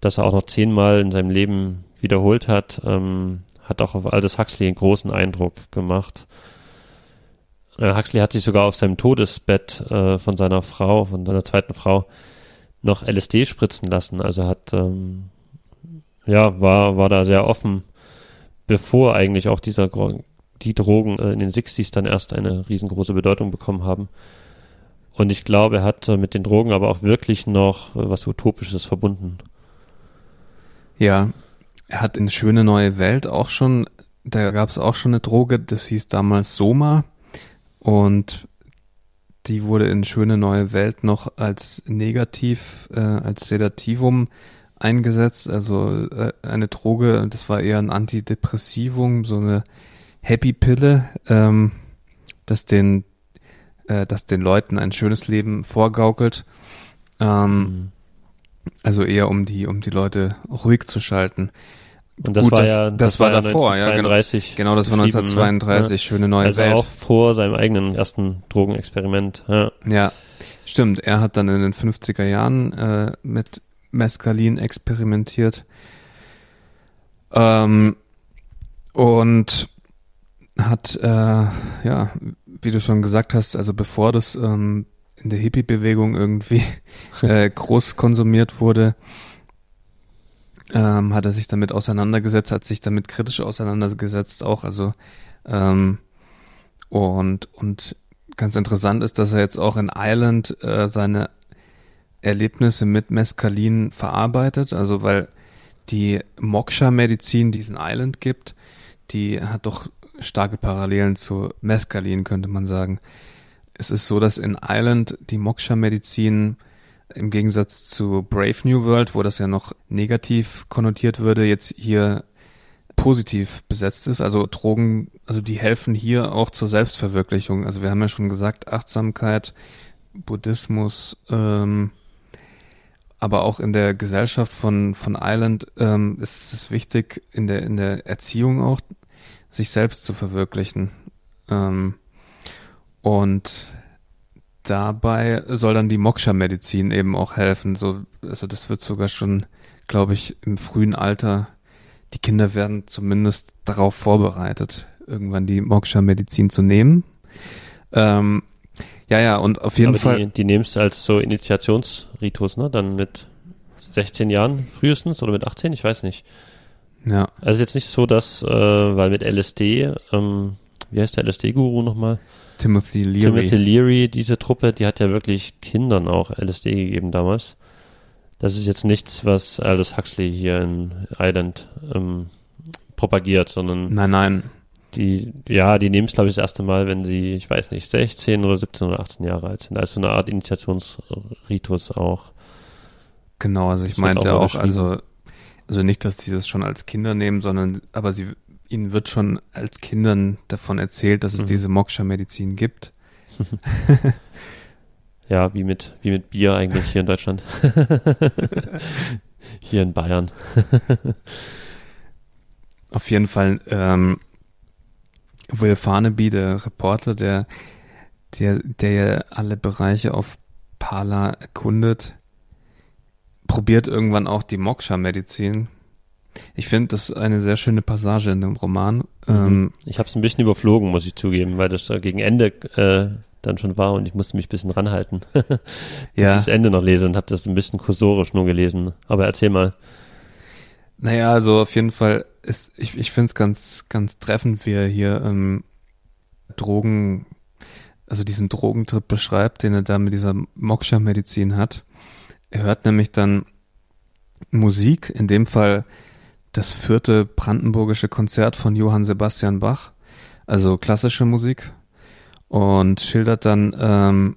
das er auch noch zehnmal in seinem Leben wiederholt hat, ähm, hat auch auf Aldous Huxley einen großen Eindruck gemacht. Äh, Huxley hat sich sogar auf seinem Todesbett äh, von seiner Frau, von seiner zweiten Frau, noch LSD spritzen lassen. Also hat, ähm, ja, war, war da sehr offen, bevor eigentlich auch dieser, die Drogen äh, in den 60s dann erst eine riesengroße Bedeutung bekommen haben. Und ich glaube, er hat äh, mit den Drogen aber auch wirklich noch äh, was Utopisches verbunden. Ja, er hat in Schöne Neue Welt auch schon, da gab es auch schon eine Droge, das hieß damals Soma. Und die wurde in Schöne Neue Welt noch als negativ, äh, als Sedativum eingesetzt. Also äh, eine Droge, das war eher ein Antidepressivum, so eine Happy-Pille, ähm, das den, äh, das den Leuten ein schönes Leben vorgaukelt. Ähm, mhm. Also eher um die, um die Leute ruhig zu schalten. Und das Gut, war das, ja, das, das war, war davor, ja, genau. genau, das war 1932, ne? schöne neue also Welt. auch vor seinem eigenen ersten Drogenexperiment. Ja. ja, stimmt. Er hat dann in den 50er Jahren äh, mit Mescalin experimentiert. Ähm, und hat, äh, ja, wie du schon gesagt hast, also bevor das ähm, in der Hippie-Bewegung irgendwie äh, groß konsumiert wurde, ähm, hat er sich damit auseinandergesetzt, hat sich damit kritisch auseinandergesetzt auch, also ähm, und und ganz interessant ist, dass er jetzt auch in Island äh, seine Erlebnisse mit Mescalin verarbeitet, also weil die Moksha-Medizin, die es in Island gibt, die hat doch starke Parallelen zu Mescalin, könnte man sagen. Es ist so, dass in Island die Moksha-Medizin im Gegensatz zu Brave New World, wo das ja noch negativ konnotiert würde, jetzt hier positiv besetzt ist. Also Drogen, also die helfen hier auch zur Selbstverwirklichung. Also wir haben ja schon gesagt, Achtsamkeit, Buddhismus, ähm, aber auch in der Gesellschaft von, von Island ähm, ist es wichtig, in der, in der Erziehung auch, sich selbst zu verwirklichen. Ähm, und dabei soll dann die Moksha-Medizin eben auch helfen. So, also das wird sogar schon, glaube ich, im frühen Alter, die Kinder werden zumindest darauf vorbereitet, irgendwann die Moksha-Medizin zu nehmen. Ähm, ja, ja, und auf jeden Aber Fall. Die, die nimmst als so Initiationsritus, ne? Dann mit 16 Jahren frühestens oder mit 18, ich weiß nicht. Ja. Also jetzt nicht so, dass, äh, weil mit LSD, ähm, wie heißt der LSD-Guru nochmal? Timothy Leary. Timothy Leary, diese Truppe, die hat ja wirklich Kindern auch LSD gegeben damals. Das ist jetzt nichts, was Aldous Huxley hier in Island ähm, propagiert, sondern nein, nein. Die, ja, die nehmen es, glaube ich, das erste Mal, wenn sie, ich weiß nicht, 16 oder 17 oder 18 Jahre alt sind. Also eine Art Initiationsritus auch. Genau, also ich das meinte auch, auch also, also nicht, dass sie das schon als Kinder nehmen, sondern, aber sie ihnen wird schon als Kindern davon erzählt, dass es mhm. diese Moksha-Medizin gibt. ja, wie mit, wie mit Bier eigentlich hier in Deutschland. hier in Bayern. Auf jeden Fall, ähm, Will Farnaby, der Reporter, der der, der alle Bereiche auf Pala erkundet, probiert irgendwann auch die Moksha-Medizin. Ich finde, das ist eine sehr schöne Passage in dem Roman. Mhm. Ähm, Ich habe es ein bisschen überflogen, muss ich zugeben, weil das da gegen Ende äh, dann schon war und ich musste mich ein bisschen ranhalten, dass ich ja, das Ende noch lese und habe das ein bisschen kursorisch nur gelesen. Aber erzähl mal. naja, also auf jeden Fall ist, ich, ich finde es ganz, ganz treffend, wie er hier ähm, Drogen, also diesen Drogentrip beschreibt, den er da mit dieser Moksha-Medizin hat. Er hört nämlich dann Musik, in dem Fall das vierte brandenburgische Konzert von Johann Sebastian Bach, also klassische Musik, und schildert dann, ähm,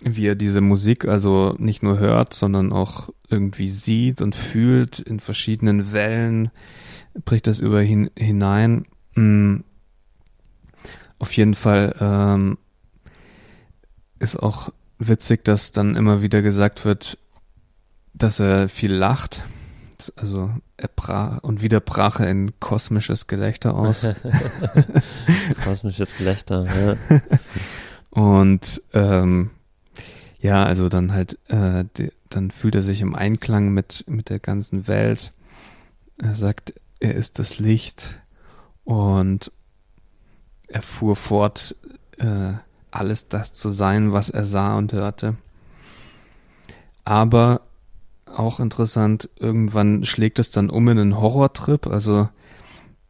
wie er diese Musik also nicht nur hört, sondern auch irgendwie sieht und fühlt in verschiedenen Wellen, bricht das über hin, hinein. Mm. Auf jeden Fall ähm, ist auch witzig, dass dann immer wieder gesagt wird, dass er viel lacht. Also er brach und wieder brach er in kosmisches Gelächter aus. Kosmisches Gelächter. Ja. Und ähm, ja, also dann halt, äh, die, dann fühlt er sich im Einklang mit, mit der ganzen Welt. Er sagt, er ist das Licht und er fuhr fort, äh, alles das zu sein, was er sah und hörte. Aber auch interessant, irgendwann schlägt es dann um in einen Horrortrip, also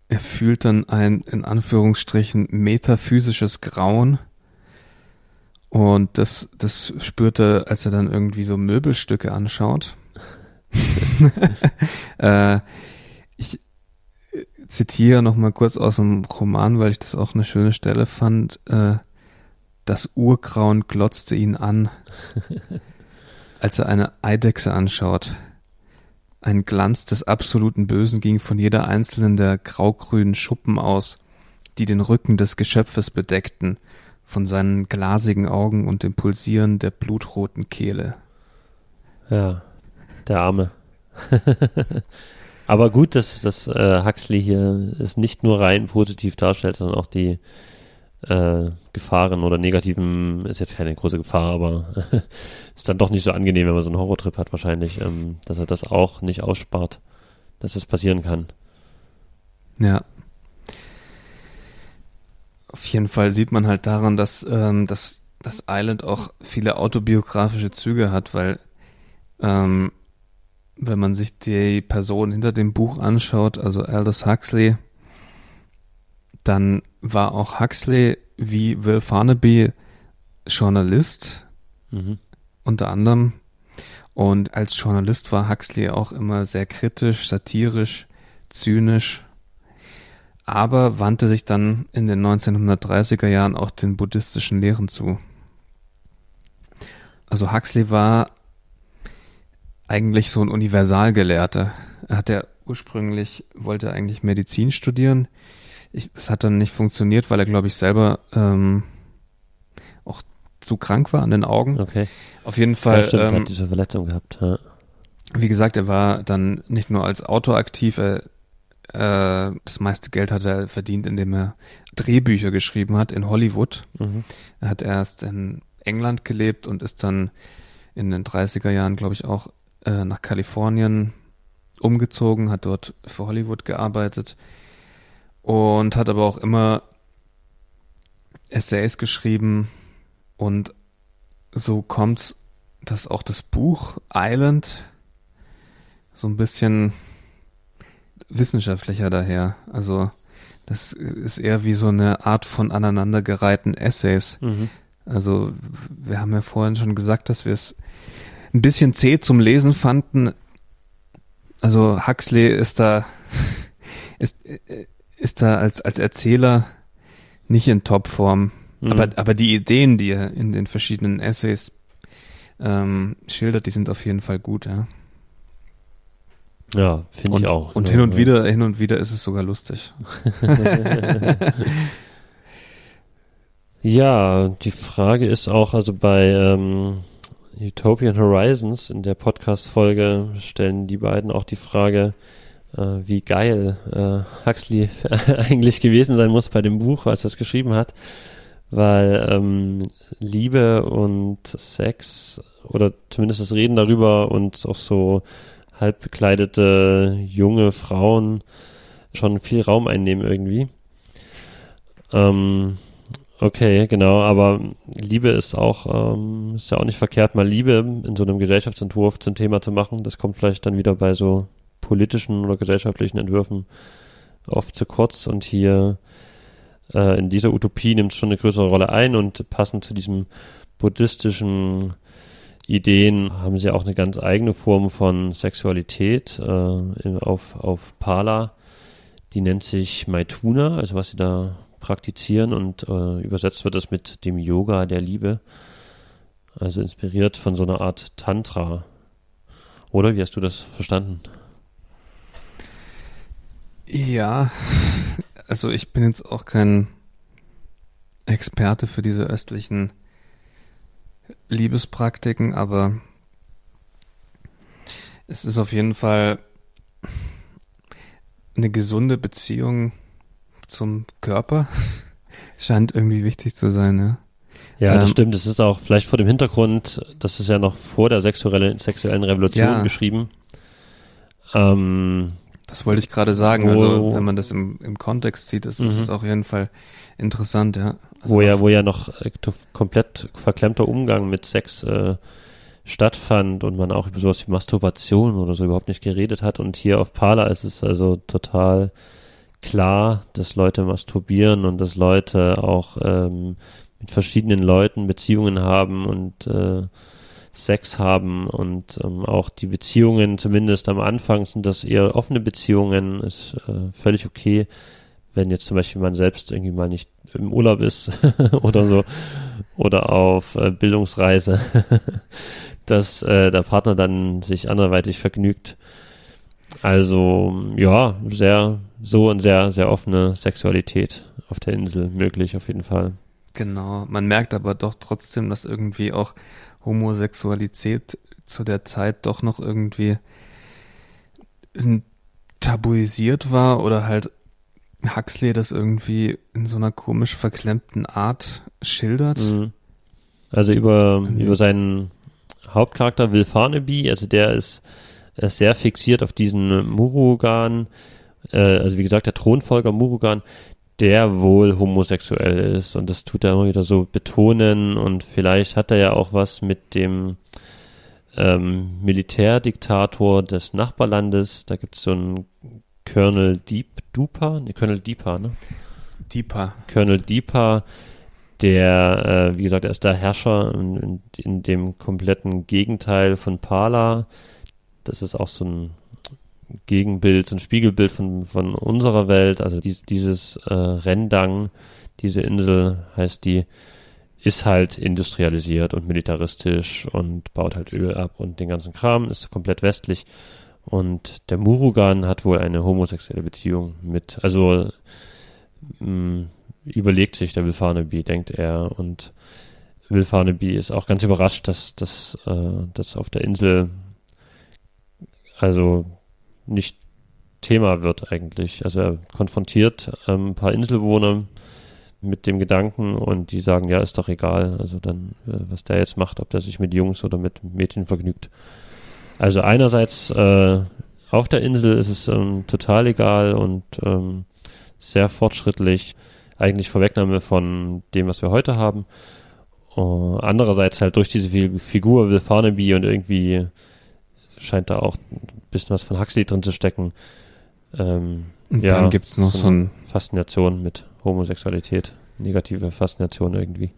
er fühlt dann ein, in Anführungsstrichen, metaphysisches Grauen. Und das, das spürt er, als er dann irgendwie so Möbelstücke anschaut. äh, ich äh, zitiere noch mal kurz aus dem Roman, weil ich das auch eine schöne Stelle fand. Äh, das Urgrauen glotzte ihn an, als er eine Eidechse anschaut. Ein Glanz des absoluten Bösen ging von jeder einzelnen der graugrünen Schuppen aus, die den Rücken des Geschöpfes bedeckten, von seinen glasigen Augen und dem Pulsieren der blutroten Kehle. Ja, der Arme. Aber gut, dass, dass äh, Huxley hier es nicht nur rein positiv darstellt, sondern auch die äh, Gefahren oder negativen, ist jetzt keine große Gefahr, aber ist dann doch nicht so angenehm, wenn man so einen Horrortrip hat wahrscheinlich, ähm, dass er das auch nicht ausspart, dass es passieren kann. Ja. Auf jeden Fall sieht man halt daran, dass, ähm, dass das Island auch viele autobiografische Züge hat, weil ähm, wenn man sich die Person hinter dem Buch anschaut, also Aldous Huxley, dann war auch Huxley wie Will Farnaby Journalist, Mhm. unter anderem. Und als Journalist war Huxley auch immer sehr kritisch, satirisch, zynisch, aber wandte sich dann in den 1930er Jahren auch den buddhistischen Lehren zu. Also Huxley war eigentlich so ein Universalgelehrter. Er hat ja ursprünglich, wollte eigentlich Medizin studieren. Ich, das hat dann nicht funktioniert, weil er, glaube ich, selber ähm, auch zu krank war an den Augen. Okay. Auf jeden Ja, Fall, stimmt, er ähm, hat diese Verletzung gehabt. Ja. wie gesagt, er war dann nicht nur als Autor aktiv, er, äh, das meiste Geld hat er verdient, indem er Drehbücher geschrieben hat in Hollywood. Mhm. Er hat erst in England gelebt und ist dann in den 30er Jahren, glaube ich, auch äh, nach Kalifornien umgezogen, hat dort für Hollywood gearbeitet und hat aber auch immer Essays geschrieben und so kommt's, dass auch das Buch Island so ein bisschen wissenschaftlicher daher. Also das ist eher wie so eine Art von aneinandergereihten Essays. Mhm. Also wir haben ja vorhin schon gesagt, dass wir es ein bisschen zäh zum Lesen fanden. Also Huxley ist da ist, ist da als, als Erzähler nicht in Topform. Mhm. Aber, aber die Ideen, die er in den verschiedenen Essays ähm, schildert, die sind auf jeden Fall gut, ja. Ja, finde ich auch. und Ja, hin und ja. wieder, hin und wieder ist es sogar lustig. Ja, die Frage ist auch, also bei ähm, Utopian Horizons in der Podcast-Folge stellen die beiden auch die Frage, wie geil äh, Huxley eigentlich gewesen sein muss bei dem Buch, als er es geschrieben hat. weil ähm, Liebe und Sex oder zumindest das Reden darüber und auch so halb bekleidete junge Frauen schon viel Raum einnehmen irgendwie. Ähm, okay, genau, aber Liebe ist auch, ähm, ist ja auch nicht verkehrt, mal Liebe in so einem Gesellschaftsentwurf zum Thema zu machen. Das kommt vielleicht dann wieder bei so politischen oder gesellschaftlichen Entwürfen oft zu kurz und hier äh, in dieser Utopie nimmt es schon eine größere Rolle ein und passend zu diesem buddhistischen Ideen haben sie auch eine ganz eigene Form von Sexualität äh, auf, auf Pala. Die nennt sich Maituna, also was sie da praktizieren und äh, übersetzt wird das mit dem Yoga der Liebe. Also inspiriert von so einer Art Tantra. Oder wie hast du das verstanden? Ja, also ich bin jetzt auch kein Experte für diese östlichen Liebespraktiken, aber es ist auf jeden Fall eine gesunde Beziehung zum Körper. Scheint irgendwie wichtig zu sein, ja. Ja, das ähm, stimmt. Es ist auch vielleicht vor dem Hintergrund, das ist ja noch vor der sexuellen, sexuellen Revolution ja. geschrieben. Ähm, das wollte ich gerade sagen. also, wenn man das im, im Kontext sieht, ist es mhm. auf jeden Fall interessant, ja. Also wo ja, wo ja noch äh, komplett verklemmter Umgang mit Sex äh, stattfand und man auch über sowas wie Masturbation oder so überhaupt nicht geredet hat. Und hier auf Pala ist es also total klar, dass Leute masturbieren und dass Leute auch ähm, mit verschiedenen Leuten Beziehungen haben und äh, Sex haben und ähm, auch die Beziehungen, zumindest am Anfang sind das eher offene Beziehungen, ist äh, völlig okay, wenn jetzt zum Beispiel man selbst irgendwie mal nicht im Urlaub ist oder so oder auf äh, Bildungsreise, dass äh, der Partner dann sich anderweitig vergnügt. Also ja, sehr so und sehr sehr offene Sexualität auf der Insel möglich auf jeden Fall. Genau, man merkt aber doch trotzdem, dass irgendwie auch Homosexualität zu der Zeit doch noch irgendwie tabuisiert war oder halt Huxley das irgendwie in so einer komisch verklemmten Art schildert. Mhm. Also über, mhm. über seinen Hauptcharakter Will Farnaby, also der ist, ist sehr fixiert auf diesen Murugan, äh, also wie gesagt, der Thronfolger Murugan, der wohl homosexuell ist und das tut er immer wieder so betonen und vielleicht hat er ja auch was mit dem ähm, Militärdiktator des Nachbarlandes, da gibt es so einen Colonel Deep Dupa, ne, Colonel Deepa, ne? Deepa. Colonel Deepa, der, äh, wie gesagt, er ist der Herrscher in, in, dem kompletten Gegenteil von Pala. Das ist auch so ein Gegenbild, so ein Spiegelbild von, von unserer Welt. Also dies, dieses äh, Rendang, diese Insel heißt die, ist halt industrialisiert und militaristisch und baut halt Öl ab und den ganzen Kram, ist komplett westlich. Und der Murugan hat wohl eine homosexuelle Beziehung mit, also mh, mm, überlegt sich der Wilfarnaby, denkt er. Und Wilfarnaby ist auch ganz überrascht, dass das äh, dass auf der Insel also nicht Thema wird eigentlich. Also er konfrontiert ähm, ein paar Inselbewohner mit dem Gedanken und die sagen, ja, ist doch egal. Also dann, äh, was der jetzt macht, ob der sich mit Jungs oder mit Mädchen vergnügt. Also einerseits äh, auf der Insel ist es ähm, total egal und ähm, sehr fortschrittlich, eigentlich Vorwegnahme von dem, was wir heute haben. Uh, andererseits halt durch diese Figur Will Farnaby und irgendwie scheint da auch bisschen was von Huxley drin zu stecken. Ähm, und ja, dann gibt's noch so, so ein Faszination mit Homosexualität, negative Faszination irgendwie.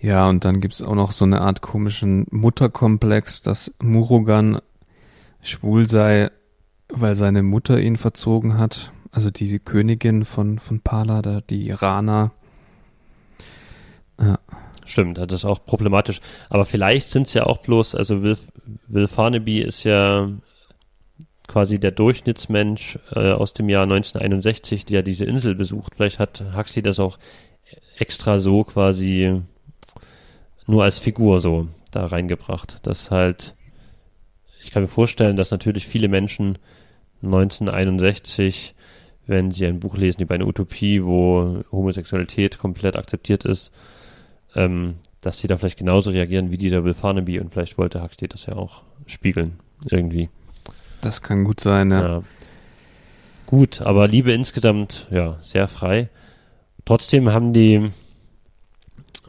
Ja, und dann gibt's auch noch so eine Art komischen Mutterkomplex, dass Murugan schwul sei, weil seine Mutter ihn verzogen hat. Also diese Königin von, von Pala, da, die Rana. Ja. Stimmt, das ist auch problematisch. Aber vielleicht sind es ja auch bloß, also Will, Will Farnaby ist ja quasi der Durchschnittsmensch äh, aus dem Jahr 1961, der diese Insel besucht. Vielleicht hat Huxley das auch extra so quasi nur als Figur so da reingebracht. Dass halt, ich kann mir vorstellen, dass natürlich viele Menschen 1961 wenn sie ein Buch lesen über eine Utopie, wo Homosexualität komplett akzeptiert ist, ähm, dass sie da vielleicht genauso reagieren wie dieser Will Farnaby und vielleicht wollte Huxley das ja auch spiegeln, irgendwie. Das kann gut sein, ja. Ja. Gut, aber Liebe insgesamt, ja, sehr frei. Trotzdem haben die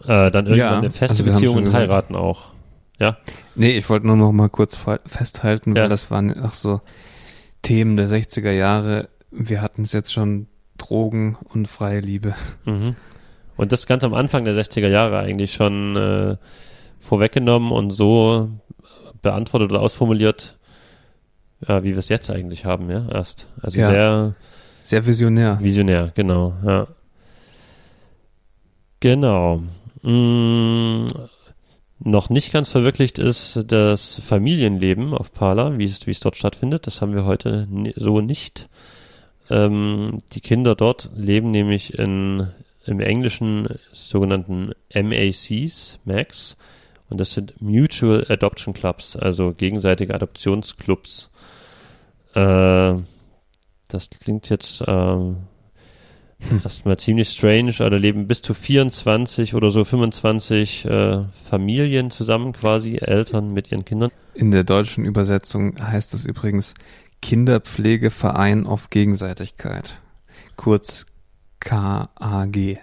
äh, dann irgendwann Ja, eine feste also Beziehung und heiraten auch. Ja, Nee, ich wollte nur noch mal kurz fe- festhalten, Ja. weil das waren auch so Themen der 60er Jahre. Wir hatten es jetzt schon Drogen und freie Liebe. Mhm. Und das ganz am Anfang der 60er Jahre eigentlich schon äh, vorweggenommen und so beantwortet oder ausformuliert, ja, wie wir es jetzt eigentlich haben, ja, erst. Also Ja. sehr Sehr visionär. visionär, genau, ja. Genau. Mm, noch nicht ganz verwirklicht ist das Familienleben auf Pala, wie es, wie es dort stattfindet. Das haben wir heute so nicht. Ähm, die Kinder dort leben nämlich in, im Englischen sogenannten MACs, MACs. Und das sind Mutual Adoption Clubs, also gegenseitige Adoptionsclubs. Äh, das klingt jetzt ähm, erstmal ziemlich strange, aber da leben bis zu 24 oder so 25 äh, Familien zusammen, quasi Eltern mit ihren Kindern. In der deutschen Übersetzung heißt es übrigens Kinderpflegeverein auf Gegenseitigkeit. Kurz KAG.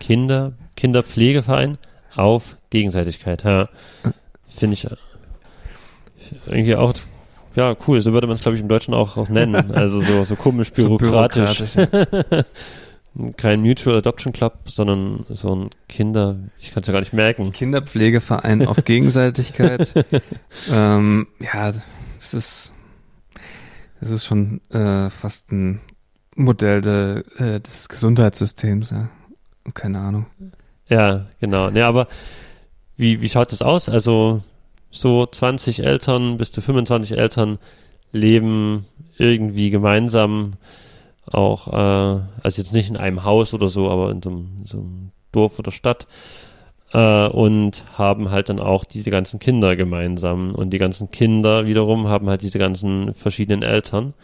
Kinder, Kinderpflegeverein auf Gegenseitigkeit. Ja, finde ich äh, irgendwie auch ja cool. So würde man es glaube ich im Deutschen auch, auch nennen. Also so so komisch So bürokratisch. bürokratisch. Kein Mutual Adoption Club, sondern so ein Kinder. Ich kann es ja gar nicht merken. Kinderpflegeverein auf Gegenseitigkeit. ähm, ja, es ist, es ist schon äh, fast ein Modell de, äh, des Gesundheitssystems, ja. Keine Ahnung. Ja, genau. Ne, aber wie, wie schaut das aus? Also so 20 Eltern bis zu 25 Eltern leben irgendwie gemeinsam auch, äh, also jetzt nicht in einem Haus oder so, aber in so einem, so einem Dorf oder Stadt äh, und haben halt dann auch diese ganzen Kinder gemeinsam und die ganzen Kinder wiederum haben halt diese ganzen verschiedenen Eltern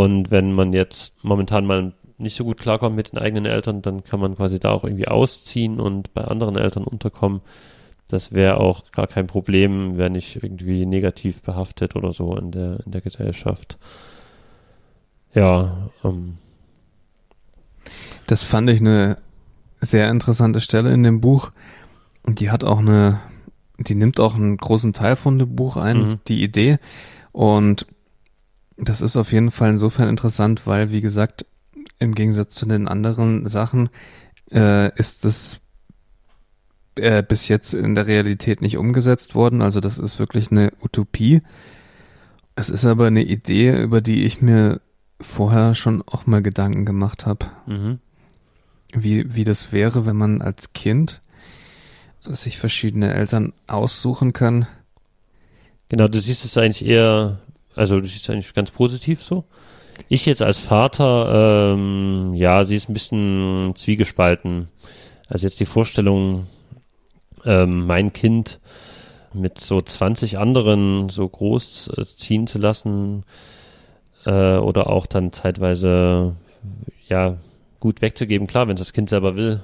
und wenn man jetzt momentan mal nicht so gut klarkommt mit den eigenen Eltern, dann kann man quasi da auch irgendwie ausziehen und bei anderen Eltern unterkommen. Das wäre auch gar kein Problem, wäre nicht irgendwie negativ behaftet oder so in der, in der Gesellschaft. Ja, ähm, Das fand ich eine sehr interessante Stelle in dem Buch. Und die hat auch eine, die nimmt auch einen großen Teil von dem Buch ein, Mhm. die Idee. Und das ist auf jeden Fall insofern interessant, weil, wie gesagt, im Gegensatz zu den anderen Sachen äh, ist es äh, bis jetzt in der Realität nicht umgesetzt worden. Also das ist wirklich eine Utopie. Es ist aber eine Idee, über die ich mir vorher schon auch mal Gedanken gemacht habe mhm. wie, wie das wäre, wenn man als Kind sich verschiedene Eltern aussuchen kann. Genau, du siehst es eigentlich eher, also du siehst es eigentlich ganz positiv so. Ich jetzt als Vater, ähm, ja, sie ist ein bisschen zwiegespalten. Also jetzt die Vorstellung, ähm, mein Kind mit so 20 anderen so groß äh, ziehen zu lassen äh, oder auch dann zeitweise ja gut wegzugeben. Klar, wenn das Kind selber will,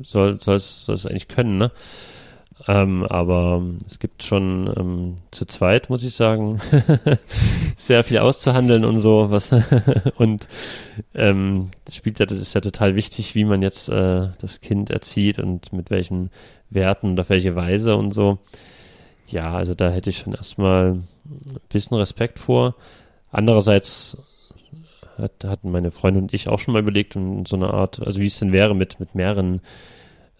es soll es eigentlich können, ne? Ähm, aber es gibt schon ähm, zu zweit, muss ich sagen, sehr viel auszuhandeln und so. Was und ähm, das spielt ja, das ist ja total wichtig, wie man jetzt äh, das Kind erzieht und mit welchen Werten und auf welche Weise und so. Ja, also da hätte ich schon erstmal ein bisschen Respekt vor. Andererseits hat, hatten meine Freundin und ich auch schon mal überlegt, um so eine Art, also wie es denn wäre mit, mit mehreren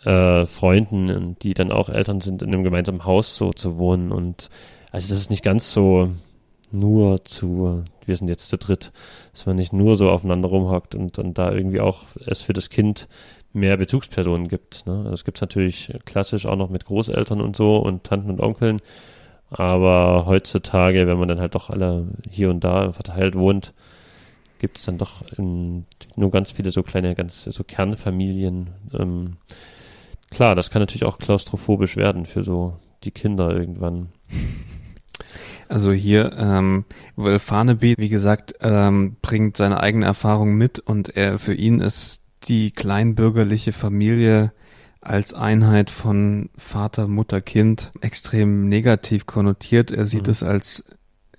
äh, Freunden, die dann auch Eltern sind, in einem gemeinsamen Haus so zu wohnen. Und also das ist nicht ganz so nur zu, wir sind jetzt zu dritt, dass man nicht nur so aufeinander rumhockt und, und da irgendwie auch es für das Kind mehr Bezugspersonen gibt. Ne? Das gibt es natürlich klassisch auch noch mit Großeltern und so und Tanten und Onkeln. Aber heutzutage, wenn man dann halt doch alle hier und da verteilt wohnt, gibt es dann doch in, nur ganz viele so kleine, ganz so Kernfamilien. Ähm, klar, das kann natürlich auch klaustrophobisch werden für so die Kinder irgendwann. Also hier, ähm, Will Farnaby, wie gesagt, ähm, bringt seine eigene Erfahrung mit und er für ihn ist die kleinbürgerliche Familie als Einheit von Vater, Mutter, Kind extrem negativ konnotiert. Er sieht Mhm. es als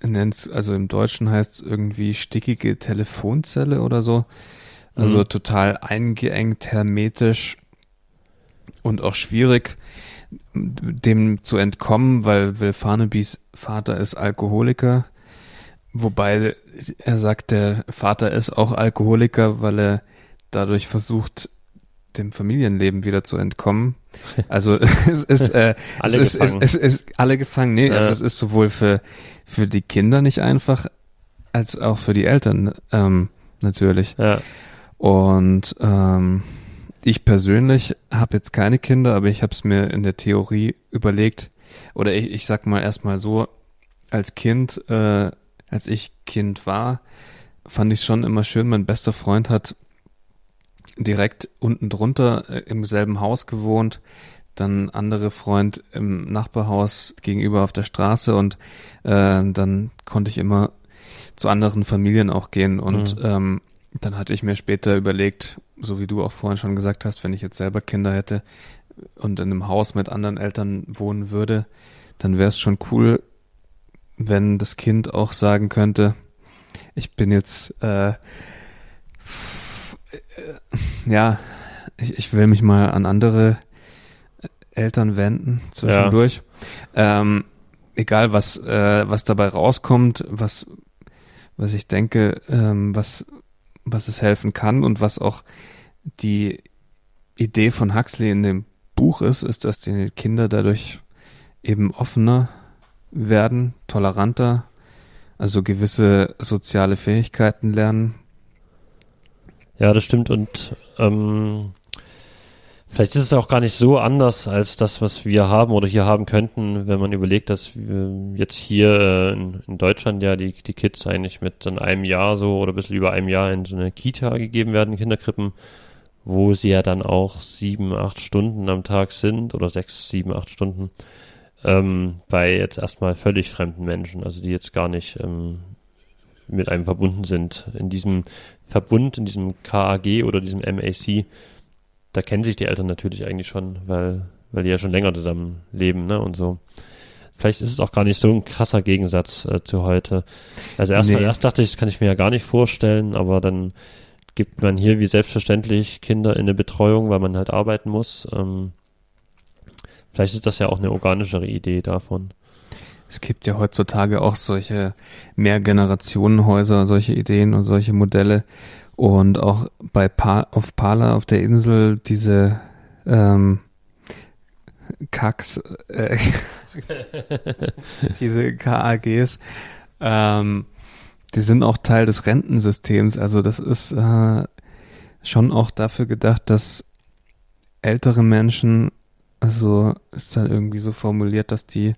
nennt's, also im Deutschen heißt es irgendwie stickige Telefonzelle oder so. Also Mhm. total eingeengt, hermetisch und auch schwierig, dem zu entkommen, weil Will Farnabys Vater ist Alkoholiker. Wobei er sagt, der Vater ist auch Alkoholiker, weil er dadurch versucht, dem Familienleben wieder zu entkommen. Also es ist, äh, Alle es, ist, es, gefangen. es ist alle gefangen. Nee, Ja. also es ist sowohl für, für die Kinder nicht einfach, als auch für die Eltern ähm, natürlich. Ja, Und ähm, ich persönlich habe jetzt keine Kinder, aber ich habe es mir in der Theorie überlegt. Oder ich, ich sag mal erstmal so, als Kind, äh, als ich Kind war, fand ich schon immer schön. Mein bester Freund hat direkt unten drunter äh, im selben Haus gewohnt. Dann andere Freund im Nachbarhaus gegenüber auf der Straße und äh, dann konnte ich immer zu anderen Familien auch gehen und Mhm. ähm, dann hatte ich mir später überlegt, so wie du auch vorhin schon gesagt hast, wenn ich jetzt selber Kinder hätte und in einem Haus mit anderen Eltern wohnen würde, dann wäre es schon cool, wenn das Kind auch sagen könnte, ich bin jetzt, äh, äh, ja, ich, ich will mich mal an andere Eltern wenden zwischendurch. Ähm, egal was, äh, was dabei rauskommt, was, was ich denke, ähm, was, was es helfen kann und was auch die Idee von Huxley in dem Buch ist, ist, dass die Kinder dadurch eben offener werden, toleranter, also gewisse soziale Fähigkeiten lernen. ja, das stimmt. Und ähm, vielleicht ist es auch gar nicht so anders als das, was wir haben oder hier haben könnten, wenn man überlegt, dass wir jetzt hier äh, in, in Deutschland ja die, die Kids eigentlich mit dann einem Jahr so oder ein bisschen über einem Jahr in so eine Kita gegeben werden, in Kinderkrippen, wo sie ja dann auch sieben, acht Stunden am Tag sind oder sechs, sieben, acht Stunden ähm, bei jetzt erstmal völlig fremden Menschen, also die jetzt gar nicht ähm, mit einem verbunden sind. In diesem Verbund, in diesem KAG oder diesem MAC, da kennen sich die Eltern natürlich eigentlich schon, weil, weil die ja schon länger zusammen leben, ne, und so. Vielleicht ist es auch gar nicht so ein krasser Gegensatz äh, zu heute. Also erst, Nee. erst dachte ich, das kann ich mir ja gar nicht vorstellen, aber dann gibt man hier wie selbstverständlich Kinder in eine Betreuung, weil man halt arbeiten muss. Ähm, vielleicht ist das ja auch eine organischere Idee davon. Es gibt ja heutzutage auch solche Mehrgenerationenhäuser, solche Ideen und solche Modelle. Und auch bei pa auf Pala auf der Insel diese ähm, Kacks, äh, diese KAGs, ähm, die sind auch Teil des Rentensystems. Also das ist äh, schon auch dafür gedacht, dass ältere Menschen, also ist dann irgendwie so formuliert, dass die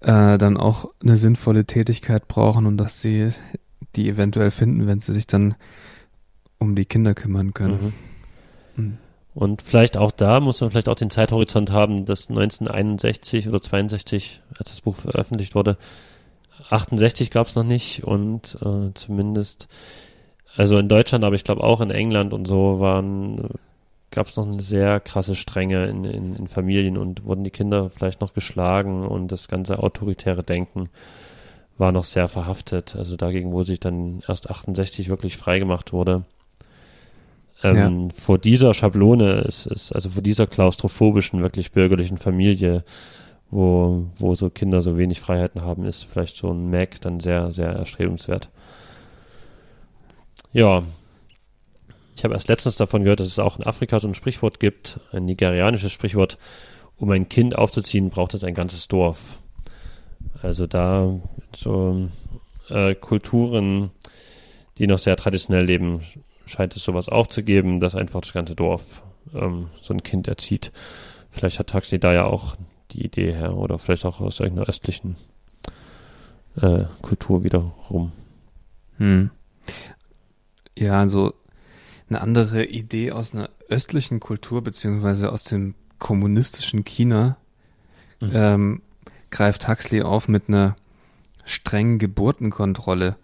äh, dann auch eine sinnvolle Tätigkeit brauchen und dass sie die eventuell finden, wenn sie sich dann um die Kinder kümmern können. Mhm. Mhm. Und vielleicht auch da muss man vielleicht auch den Zeithorizont haben, dass 1961 oder 62, als das Buch veröffentlicht wurde, 68 gab es noch nicht und äh, zumindest, also in Deutschland, aber ich glaube auch in England und so waren, gab es noch eine sehr krasse Strenge in, in, in Familien und wurden die Kinder vielleicht noch geschlagen und das ganze autoritäre Denken war noch sehr verhaftet. Also dagegen, wo sich dann erst 68 wirklich freigemacht wurde. Ähm, Vor dieser Schablone ist es, also vor dieser klaustrophobischen, wirklich bürgerlichen Familie, wo, wo so Kinder so wenig Freiheiten haben, ist vielleicht so ein Mac dann sehr, sehr erstrebenswert. Ja. Ich habe erst letztens davon gehört, dass es auch in Afrika so ein Sprichwort gibt, ein nigerianisches Sprichwort, um ein Kind aufzuziehen, braucht es ein ganzes Dorf. Also da so äh, Kulturen, die noch sehr traditionell leben, scheint es sowas auch zu geben, dass einfach das ganze Dorf ähm, so ein Kind erzieht. Vielleicht hat Taxi da ja auch die Idee her oder vielleicht auch aus irgendeiner östlichen äh, Kultur wiederum. Hm. Ja, also eine andere Idee aus einer östlichen Kultur beziehungsweise aus dem kommunistischen China Mhm. ähm, greift Huxley auf mit einer strengen Geburtenkontrolle.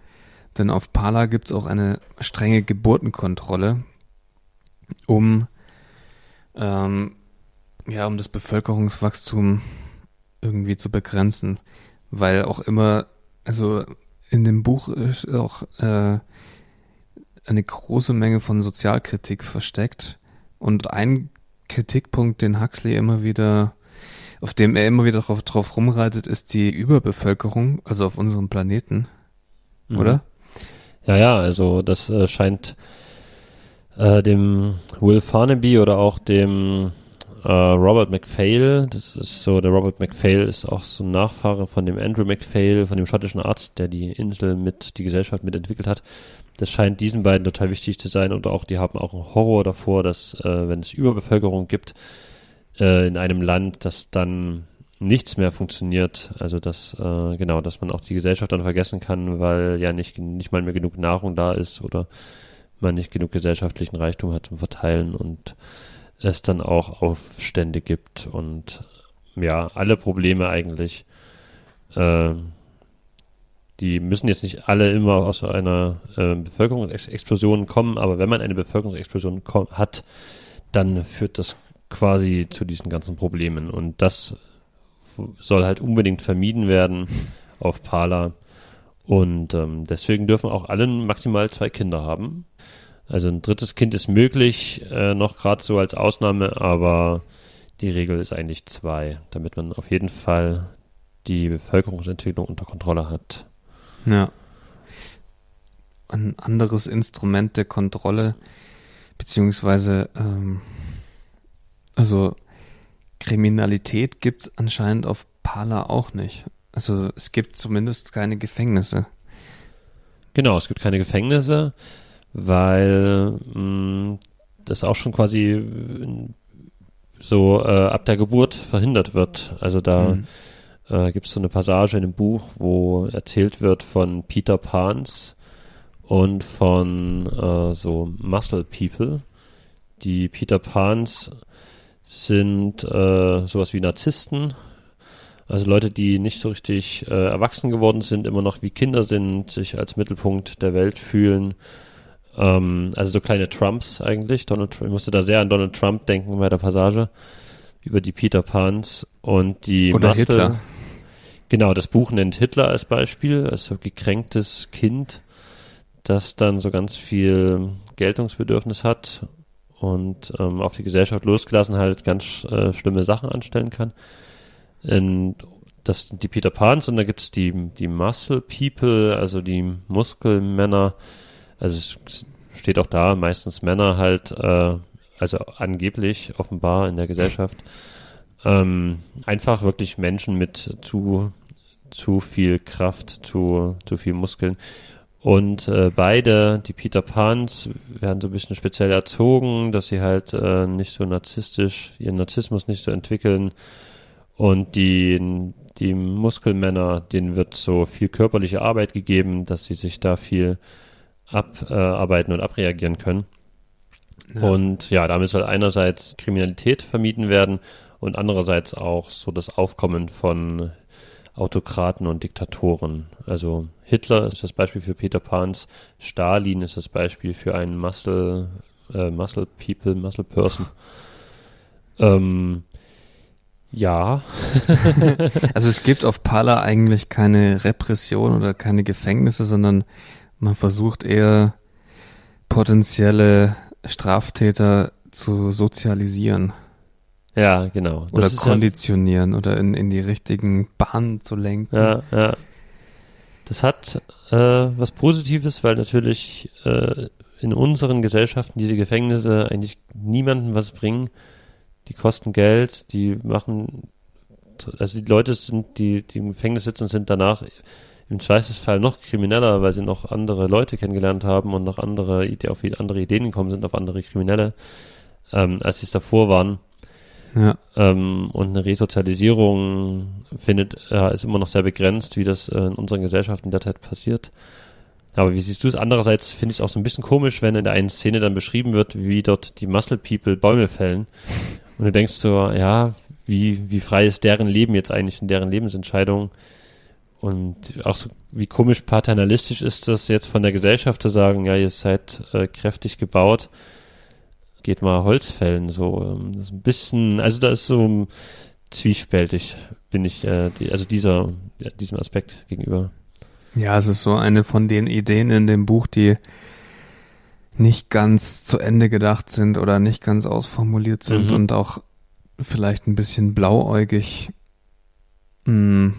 Denn auf Pala gibt es auch eine strenge Geburtenkontrolle, um, ähm, ja, um das Bevölkerungswachstum irgendwie zu begrenzen. Weil auch immer, also in dem Buch ist auch äh, eine große Menge von Sozialkritik versteckt. Und ein Kritikpunkt, den Huxley immer wieder, auf dem er immer wieder drauf, drauf rumreitet, ist die Überbevölkerung, also auf unserem Planeten. Mhm. Oder? Ja, ja, also das äh, scheint äh, dem Will Farnaby oder auch dem äh, Robert MacPhail, das ist so, der Robert MacPhail ist auch so ein Nachfahre von dem Andrew MacPhail, von dem schottischen Arzt, der die Insel mit, die Gesellschaft mitentwickelt hat. Das scheint diesen beiden total wichtig zu sein und auch, die haben auch einen Horror davor, dass äh, wenn es Überbevölkerung gibt äh, in einem Land, dass dann nichts mehr funktioniert. Also dass äh, genau, dass man auch die Gesellschaft dann vergessen kann, weil ja nicht nicht mal mehr genug Nahrung da ist oder man nicht genug gesellschaftlichen Reichtum hat zum Verteilen und es dann auch Aufstände gibt und ja alle Probleme eigentlich. Äh, die müssen jetzt nicht alle immer aus einer äh, Bevölkerungsexplosion kommen, aber wenn man eine Bevölkerungsexplosion hat, dann führt das quasi zu diesen ganzen Problemen. Und das soll halt unbedingt vermieden werden auf Pala. Und ähm, deswegen dürfen auch alle maximal zwei Kinder haben. Also ein drittes Kind ist möglich, äh, noch gerade so als Ausnahme, aber die Regel ist eigentlich zwei, damit man auf jeden Fall die Bevölkerungsentwicklung unter Kontrolle hat. Ja. Ein anderes Instrument der Kontrolle, beziehungsweise, ähm, also Kriminalität gibt es anscheinend auf Pala auch nicht. Also es gibt zumindest keine Gefängnisse. Genau, es gibt keine Gefängnisse, weil mh, das auch schon quasi so äh, ab der Geburt verhindert wird. Also da mhm äh, gibt es so eine Passage in dem Buch, wo erzählt wird von Peter Pans und von äh, so Muscle People. Die Peter Pans sind äh, sowas wie Narzissten, also Leute, die nicht so richtig äh, erwachsen geworden sind, immer noch wie Kinder sind, sich als Mittelpunkt der Welt fühlen. Ähm, also so kleine Trumps eigentlich. Donald, ich musste da sehr an Donald Trump denken bei der Passage über die Peter Pans und die Oder Muscle, Hitler. Genau, das Buch nennt Hitler als Beispiel, als so gekränktes Kind, das dann so ganz viel Geltungsbedürfnis hat und ähm, auf die Gesellschaft losgelassen halt ganz äh, schlimme Sachen anstellen kann. Und das sind die Peter Pans und da gibt's die, die Muscle People, also die Muskelmänner. Also es steht auch da, meistens Männer halt, äh, also angeblich offenbar in der Gesellschaft. Ähm, einfach wirklich Menschen mit zu, zu viel Kraft, zu, zu viel Muskeln. Und äh, beide, die Peter Pans, werden so ein bisschen speziell erzogen, dass sie halt äh, nicht so narzisstisch, ihren Narzissmus nicht so entwickeln. Und die, die Muskelmänner, denen wird so viel körperliche Arbeit gegeben, dass sie sich da viel abarbeiten äh, und abreagieren können. Ja. Und ja, damit soll einerseits Kriminalität vermieden werden und andererseits auch so das Aufkommen von Autokraten und Diktatoren. Also Hitler ist das Beispiel für Peter Pans, Stalin ist das Beispiel für einen Muscle, äh, Muscle People, Muscle Person. Ähm, ja. also es gibt auf Pala eigentlich keine Repression oder keine Gefängnisse, sondern man versucht eher potenzielle Straftäter zu sozialisieren. Ja, genau. Das oder konditionieren ja, oder in, in die richtigen Bahnen zu lenken. Ja, ja. Das hat äh, was Positives, weil natürlich äh, in unseren Gesellschaften diese Gefängnisse eigentlich niemandem was bringen. Die kosten Geld, die machen, also die Leute sind, die, die im Gefängnis sitzen, sind danach im Zweifelsfall noch krimineller, weil sie noch andere Leute kennengelernt haben und noch andere, auf andere Ideen gekommen sind, auf andere Kriminelle, ähm, als sie es davor waren. Ja. Ähm, und eine Resozialisierung findet, äh, ist immer noch sehr begrenzt, wie das äh, in unseren Gesellschaften derzeit passiert. Aber wie siehst du es? Andererseits finde ich es auch so ein bisschen komisch, wenn in der einen Szene dann beschrieben wird, wie dort die Muscle People Bäume fällen. Und du denkst so, ja, wie, wie frei ist deren Leben jetzt eigentlich in deren Lebensentscheidung? Und auch so, wie komisch paternalistisch ist das jetzt von der Gesellschaft zu sagen, ja, ihr seid äh, kräftig gebaut, geht mal Holz fällen, so. Ähm, das ist ein bisschen, also da ist so zwiespältig, bin ich, äh, die, also dieser, diesem Aspekt gegenüber. Ja, es ist so eine von den Ideen in dem Buch, die nicht ganz zu Ende gedacht sind oder nicht ganz ausformuliert sind Mhm. und auch vielleicht ein bisschen blauäugig. Hm.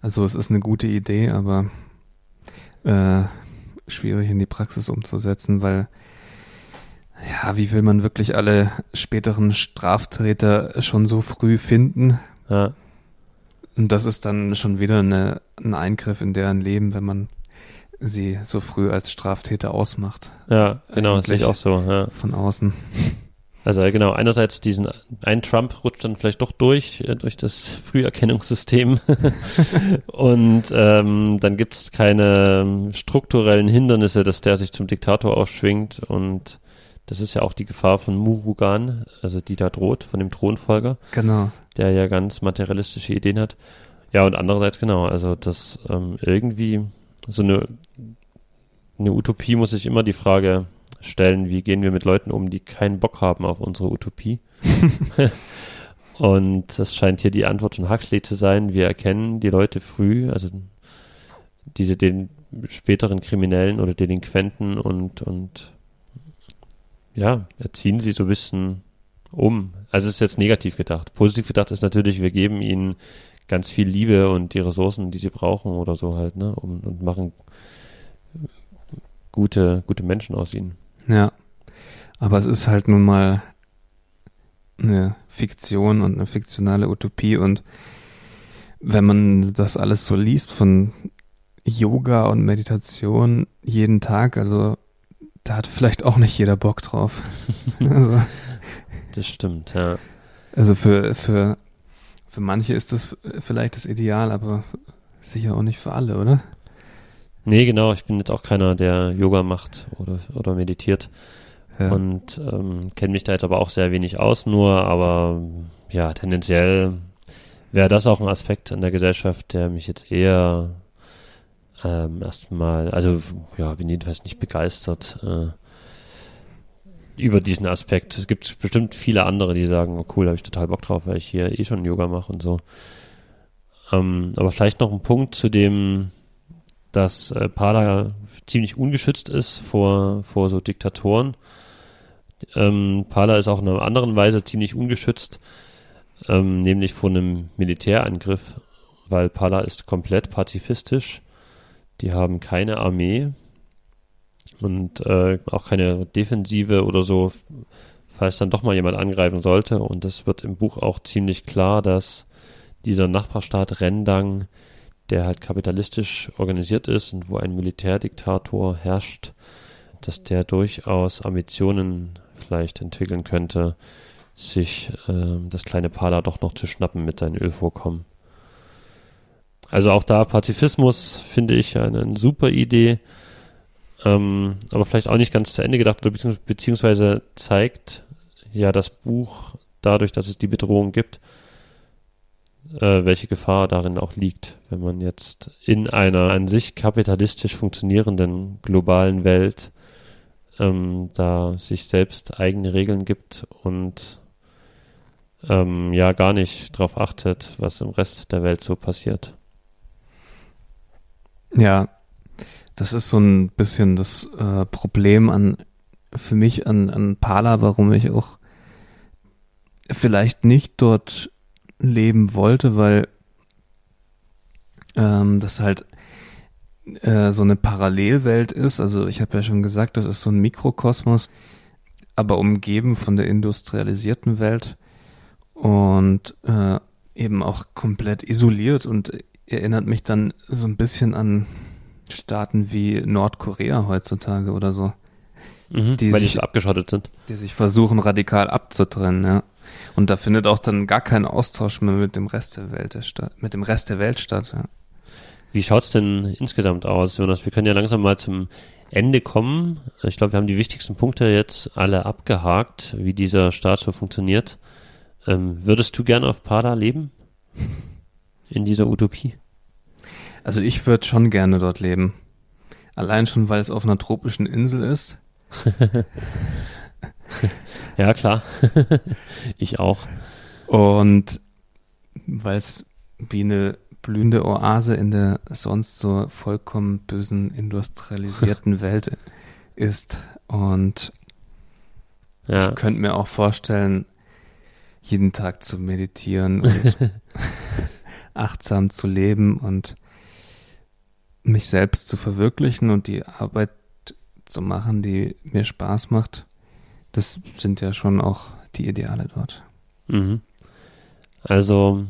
Also es ist eine gute Idee, aber äh, schwierig in die Praxis umzusetzen, weil ja, wie will man wirklich alle späteren Straftäter schon so früh finden? Ja, Und das ist dann schon wieder eine, ein Eingriff in deren Leben, wenn man sie so früh als Straftäter ausmacht ja, genau, das sehe ich auch so, ja. von außen. Also genau, einerseits diesen, ein Trump rutscht dann vielleicht doch durch, äh, durch das Früherkennungssystem und ähm, dann gibt es keine ähm, strukturellen Hindernisse, dass der sich zum Diktator aufschwingt und das ist ja auch die Gefahr von Murugan, also die da droht, von dem Thronfolger, Genau. der ja ganz materialistische Ideen hat. Ja, und andererseits genau, also das ähm, irgendwie so eine, eine Utopie muss sich immer die Frage stellen, wie gehen wir mit Leuten um, die keinen Bock haben auf unsere Utopie. und das scheint hier die Antwort von Huxley zu sein. Wir erkennen die Leute früh, also diese den späteren Kriminellen oder Delinquenten und, und ja, erziehen sie so ein bisschen um. Also es ist jetzt negativ gedacht. Positiv gedacht ist natürlich, wir geben ihnen ganz viel Liebe und die Ressourcen, die sie brauchen oder so halt, ne, um, und machen gute, gute Menschen aus ihnen. Ja. Aber es ist halt nun mal eine Fiktion und eine fiktionale Utopie und wenn man das alles so liest von Yoga und Meditation jeden Tag, also da hat vielleicht auch nicht jeder Bock drauf. also, Das stimmt, ja. also für, für, für manche ist das vielleicht das Ideal, aber sicher auch nicht für alle, oder? Nee, genau, ich bin jetzt auch keiner, der Yoga macht oder, oder meditiert Ja. und ähm, kenne mich da jetzt aber auch sehr wenig aus nur, aber ja, tendenziell wäre das auch ein Aspekt in der Gesellschaft, der mich jetzt eher ähm, erstmal, also ja, bin jedenfalls nicht begeistert äh, über diesen Aspekt. Es gibt bestimmt viele andere, die sagen, oh cool, habe ich total Bock drauf, weil ich hier eh schon Yoga mache und so. Ähm, aber vielleicht noch ein Punkt zu dem, dass äh, Pada ziemlich ungeschützt ist vor, vor so Diktatoren. Ähm, Pala ist auch in einer anderen Weise ziemlich ungeschützt, ähm, nämlich vor einem Militärangriff, weil Pala ist komplett pazifistisch. Die haben keine Armee und äh, auch keine Defensive oder so, falls dann doch mal jemand angreifen sollte. Und es wird im Buch auch ziemlich klar, dass dieser Nachbarstaat Rendang, der halt kapitalistisch organisiert ist und wo ein Militärdiktator herrscht, dass der durchaus Ambitionen vielleicht entwickeln könnte, sich äh, das kleine Pala doch noch zu schnappen mit seinen Ölvorkommen. Also auch da Pazifismus finde ich eine, eine super Idee, ähm, aber vielleicht auch nicht ganz zu Ende gedacht beziehungsweise zeigt ja das Buch dadurch, dass es die Bedrohung gibt, äh, welche Gefahr darin auch liegt, wenn man jetzt in einer an sich kapitalistisch funktionierenden globalen Welt ähm, da sich selbst eigene Regeln gibt und ähm, ja gar nicht darauf achtet, was im Rest der Welt so passiert. Ja, das ist so ein bisschen das äh, Problem an für mich an, an Pala, warum ich auch vielleicht nicht dort leben wollte, weil ähm, das halt äh, so eine Parallelwelt ist. Also ich habe ja schon gesagt, das ist so ein Mikrokosmos, aber umgeben von der industrialisierten Welt und äh, eben auch komplett isoliert und erinnert mich dann so ein bisschen an Staaten wie Nordkorea heutzutage oder so, Mhm, Die weil die sich- so abgeschottet sind. die sich versuchen radikal abzutrennen, ja. Und da findet auch dann gar kein Austausch mehr mit dem Rest der Welt der statt, mit dem Rest der Welt statt. Ja. Wie schaut's denn insgesamt aus, Jonas? Wir können ja langsam mal zum Ende kommen. Ich glaube, wir haben die wichtigsten Punkte jetzt alle abgehakt, wie dieser Staat so funktioniert. Ähm, würdest du gerne auf Pada leben? In dieser Utopie? Also ich würde schon gerne dort leben. Allein schon, weil es auf einer tropischen Insel ist. Ja, klar. ich auch. Und weil es wie eine blühende Oase in der sonst so vollkommen bösen industrialisierten Welt ist. Und Ja. ich könnte mir auch vorstellen, jeden Tag zu meditieren achtsam zu leben und mich selbst zu verwirklichen und die Arbeit zu machen, die mir Spaß macht. Das sind ja schon auch die Ideale dort. Mhm. Also,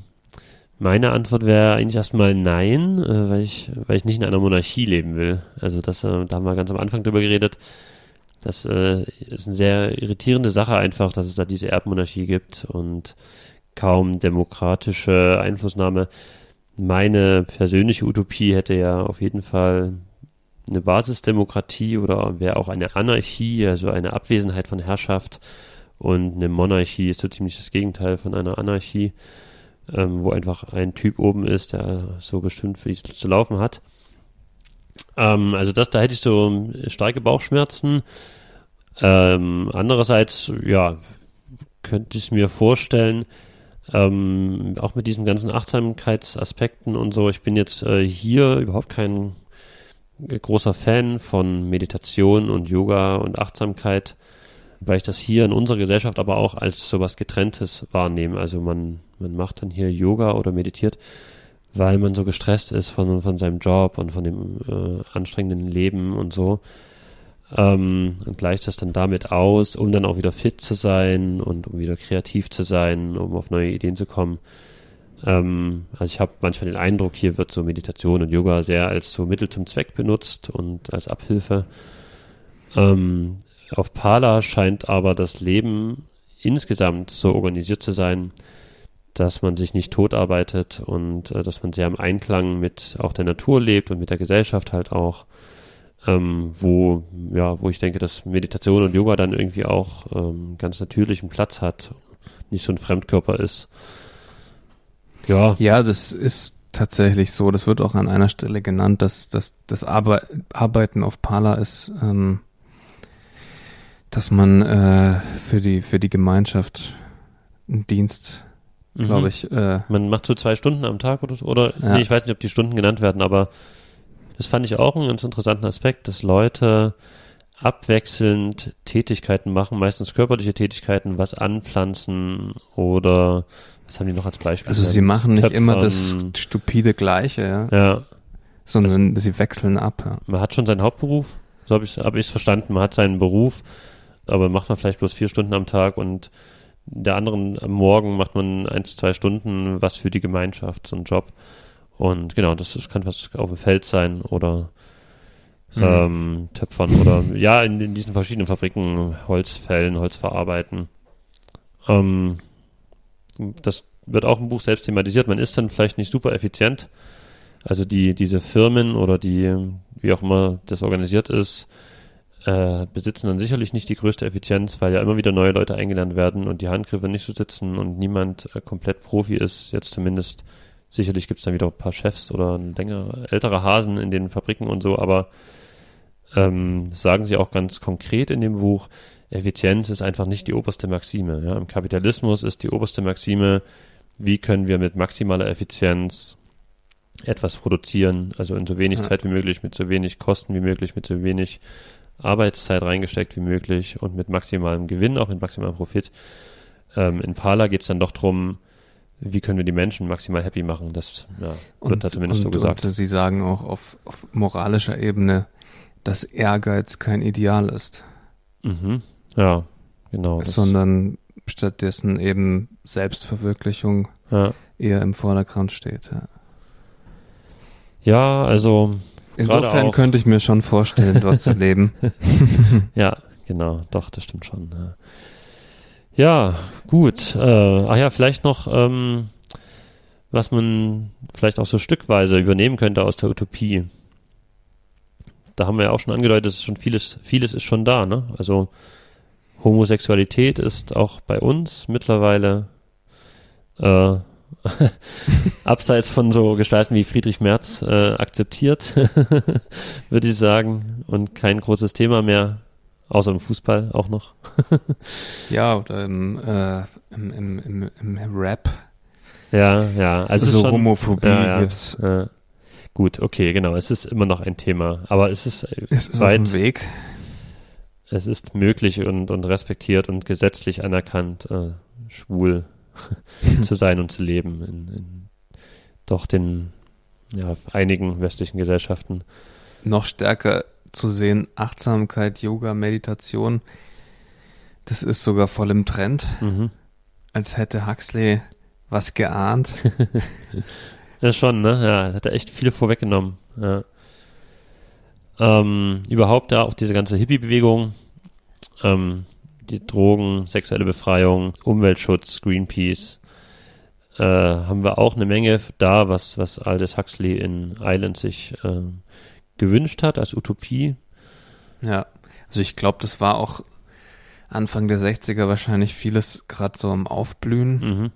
meine Antwort wäre eigentlich erstmal nein, äh, weil ich, weil ich nicht in einer Monarchie leben will. Also, das, äh, da haben wir ganz am Anfang drüber geredet. Das äh, ist eine sehr irritierende Sache einfach, dass es da diese Erbmonarchie gibt und kaum demokratische Einflussnahme. Meine persönliche Utopie hätte ja auf jeden Fall eine Basisdemokratie oder wäre auch eine Anarchie, also eine Abwesenheit von Herrschaft. Und eine Monarchie ist so ziemlich das Gegenteil von einer Anarchie, ähm, wo einfach ein Typ oben ist, der so bestimmt, wie es zu laufen hat. Ähm, also das, da hätte ich so starke Bauchschmerzen. Ähm, andererseits, ja, könnte ich mir vorstellen, ähm, auch mit diesen ganzen Achtsamkeitsaspekten und so. Ich bin jetzt äh, hier überhaupt kein großer Fan von Meditation und Yoga und Achtsamkeit, weil ich das hier in unserer Gesellschaft aber auch als sowas Getrenntes wahrnehme. Also man, man macht dann hier Yoga oder meditiert, weil man so gestresst ist von, von seinem Job und von dem äh, anstrengenden Leben und so. Ähm, und gleicht das dann damit aus, um dann auch wieder fit zu sein und um wieder kreativ zu sein, um auf neue Ideen zu kommen. Ähm, also ich habe manchmal den Eindruck, hier wird so Meditation und Yoga sehr als so Mittel zum Zweck benutzt und als Abhilfe. Ähm, auf Pala scheint aber das Leben insgesamt so organisiert zu sein, dass man sich nicht totarbeitet und äh, dass man sehr im Einklang mit auch der Natur lebt und mit der Gesellschaft halt auch, ähm, wo, ja, wo ich denke, dass Meditation und Yoga dann irgendwie auch ähm, ganz natürlichen Platz hat, nicht so ein Fremdkörper ist. Ja, Ja, das ist tatsächlich so. Das wird auch an einer Stelle genannt, dass, dass das Arbe Arbeiten auf Pala ist, ähm, dass man äh, für die für die Gemeinschaft einen Dienst, mhm. glaube ich, äh, Man macht so zwei Stunden am Tag oder so. Oder Ja. nee, ich weiß nicht, ob die Stunden genannt werden, aber das fand ich auch einen ganz interessanten Aspekt, dass Leute abwechselnd Tätigkeiten machen, meistens körperliche Tätigkeiten, was anpflanzen oder was haben die noch als Beispiel? also sie machen nicht immer das Töpfern. stupide Gleiche, ja, Ja, sondern sie wechseln ab. Ja. man hat schon seinen Hauptberuf, so habe ich es hab verstanden, man hat seinen Beruf, aber macht man vielleicht bloß vier Stunden am Tag und der anderen am Morgen macht man eins, zwei Stunden was für die Gemeinschaft, so einen Job. Und genau, das, das kann was auf dem Feld sein oder Mhm. ähm, Töpfern oder ja, in, in diesen verschiedenen Fabriken Holz fällen, Holz verarbeiten. Ähm, das wird auch im Buch selbst thematisiert. Man ist dann vielleicht nicht super effizient. Also die, diese Firmen oder die, wie auch immer das organisiert ist, äh, besitzen dann sicherlich nicht die größte Effizienz, weil ja immer wieder neue Leute eingeladen werden und die Handgriffe nicht so sitzen und niemand äh, komplett Profi ist, jetzt zumindest. Sicherlich gibt es dann wieder ein paar Chefs oder länger ältere Hasen in den Fabriken und so, aber ähm, sagen sie auch ganz konkret in dem Buch. Effizienz ist einfach nicht die oberste Maxime. Ja? Im Kapitalismus ist die oberste Maxime, wie können wir mit maximaler Effizienz etwas produzieren, also in so wenig Ja. Zeit wie möglich, mit so wenig Kosten wie möglich, mit so wenig Arbeitszeit reingesteckt wie möglich und mit maximalem Gewinn, auch mit maximalem Profit. Ähm, in Pala geht es dann doch drum, wie können wir die Menschen maximal happy machen. Das ja, wird da zumindest so und, gesagt. Und sie sagen auch auf, auf moralischer Ebene, dass Ehrgeiz kein Ideal ist, Mhm. Ja, genau. sondern stattdessen eben Selbstverwirklichung ja. eher im Vordergrund steht. Ja. ja, also Insofern könnte ich mir schon vorstellen, dort zu leben. Ja, genau, doch, das stimmt schon. Ja, ja gut. Äh, ach ja, vielleicht noch, ähm, was man vielleicht auch so stückweise übernehmen könnte aus der Utopie. Da haben wir ja auch schon angedeutet, es ist schon vieles, vieles ist schon da, ne? Also Homosexualität ist auch bei uns mittlerweile äh, abseits von so Gestalten wie Friedrich Merz äh, akzeptiert, würde ich sagen, und kein großes Thema mehr, außer im Fußball auch noch. ja, oder im, äh, im, im, im, im Rap. Ja, ja, also so schon, Homophobie ja, ja, gibt's. Ja. Gut, okay, genau. Es ist immer noch ein Thema, aber es ist, Es ist weit, auf dem Weg. es ist möglich und, und respektiert und gesetzlich anerkannt, äh, schwul zu sein und zu leben in, in doch den ja, einigen westlichen Gesellschaften. Noch stärker zu sehen, Achtsamkeit, Yoga, Meditation, das ist sogar voll im Trend, Mhm. als hätte Huxley was geahnt. Ja, schon, ne? Ja, hat er echt viel vorweggenommen. Ja. Ähm, überhaupt ja auch diese ganze Hippie-Bewegung, ähm, die Drogen, sexuelle Befreiung, Umweltschutz, Greenpeace, äh, haben wir auch eine Menge da, was, was Aldous Huxley in Island sich äh, gewünscht hat als Utopie. Ja, also ich glaube, das war auch Anfang der 60er wahrscheinlich vieles gerade so am Aufblühen. Mhm.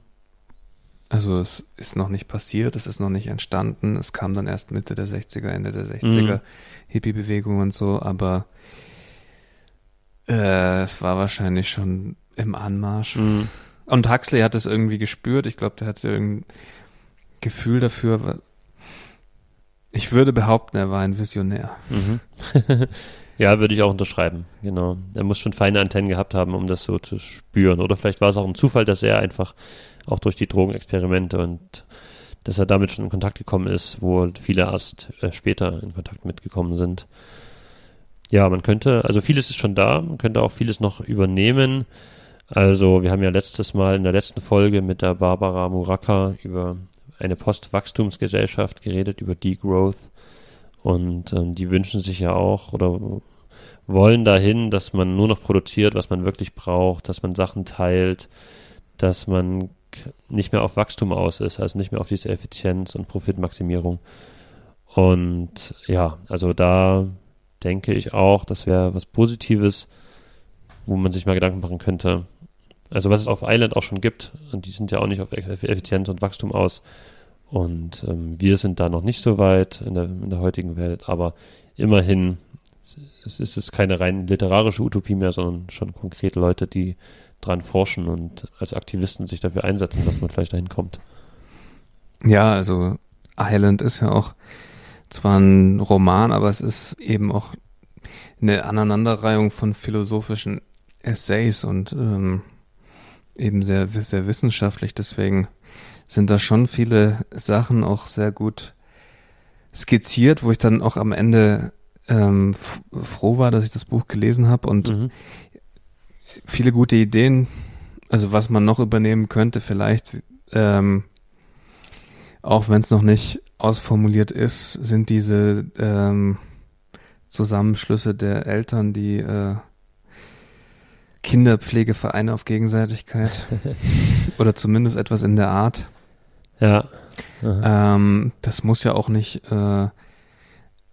Also es ist noch nicht passiert, es ist noch nicht entstanden. Es kam dann erst Mitte der 60er, Ende der 60er, Mhm. Hippie-Bewegung und so, aber äh, es war wahrscheinlich schon im Anmarsch. Mhm. Und Huxley hat es irgendwie gespürt. Ich glaube, der hatte irgendein Gefühl dafür. Ich würde behaupten, er war ein Visionär. Mhm. ja, würde ich auch unterschreiben. Genau. Er muss schon feine Antennen gehabt haben, um das so zu spüren. Oder vielleicht war es auch ein Zufall, dass er einfach auch durch die Drogenexperimente und dass er damit schon in Kontakt gekommen ist, wo viele erst äh, später in Kontakt mitgekommen sind. Ja, man könnte, also vieles ist schon da, man könnte auch vieles noch übernehmen. Also wir haben ja letztes Mal in der letzten Folge mit der Barbara Muraka über eine Postwachstumsgesellschaft geredet, über Degrowth. Und ähm, die wünschen sich ja auch oder wollen dahin, dass man nur noch produziert, was man wirklich braucht, dass man Sachen teilt, dass man nicht mehr auf Wachstum aus ist, also nicht mehr auf diese Effizienz und Profitmaximierung. Und ja, also da denke ich auch, das wäre was Positives, wo man sich mal Gedanken machen könnte. Also was es auf Island auch schon gibt, und die sind ja auch nicht auf Eff- Effizienz und Wachstum aus. Und ähm, wir sind da noch nicht so weit in der, in der heutigen Welt, aber immerhin es ist es keine rein literarische Utopie mehr, sondern schon konkret Leute, die dran forschen und als Aktivisten sich dafür einsetzen, dass man vielleicht dahin kommt. Ja, also Island ist ja auch zwar ein Roman, aber es ist eben auch eine Aneinanderreihung von philosophischen Essays und ähm, eben sehr, sehr wissenschaftlich. Deswegen sind da schon viele Sachen auch sehr gut skizziert, wo ich dann auch am Ende ähm, froh war, dass ich das Buch gelesen habe und Mhm. viele gute Ideen, also was man noch übernehmen könnte, vielleicht, ähm, auch wenn es noch nicht ausformuliert ist, sind diese ähm, Zusammenschlüsse der Eltern, die äh, Kinderpflegevereine auf Gegenseitigkeit oder zumindest etwas in der Art. Ja. Ähm, das muss ja auch nicht äh,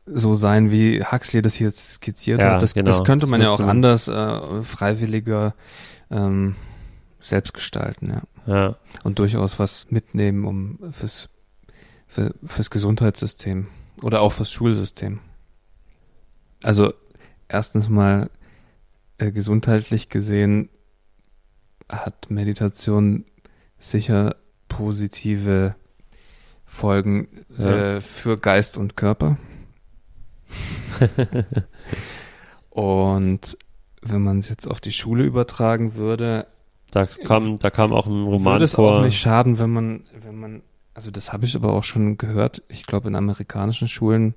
so sein, wie Huxley das hier skizziert Ja, hat. Das, genau. das könnte man Das ja auch anders, äh, freiwilliger ähm, selbst gestalten, ja. Ja. Und durchaus was mitnehmen, um fürs, für, fürs Gesundheitssystem oder auch fürs Schulsystem. Also erstens mal äh, gesundheitlich gesehen hat Meditation sicher positive Folgen Ja. äh, für Geist und Körper. und wenn man es jetzt auf die Schule übertragen würde, Da kam, da kam auch ein Roman würde es vor. auch nicht schaden, wenn man, wenn man, also das habe ich aber auch schon gehört, ich glaube in amerikanischen Schulen,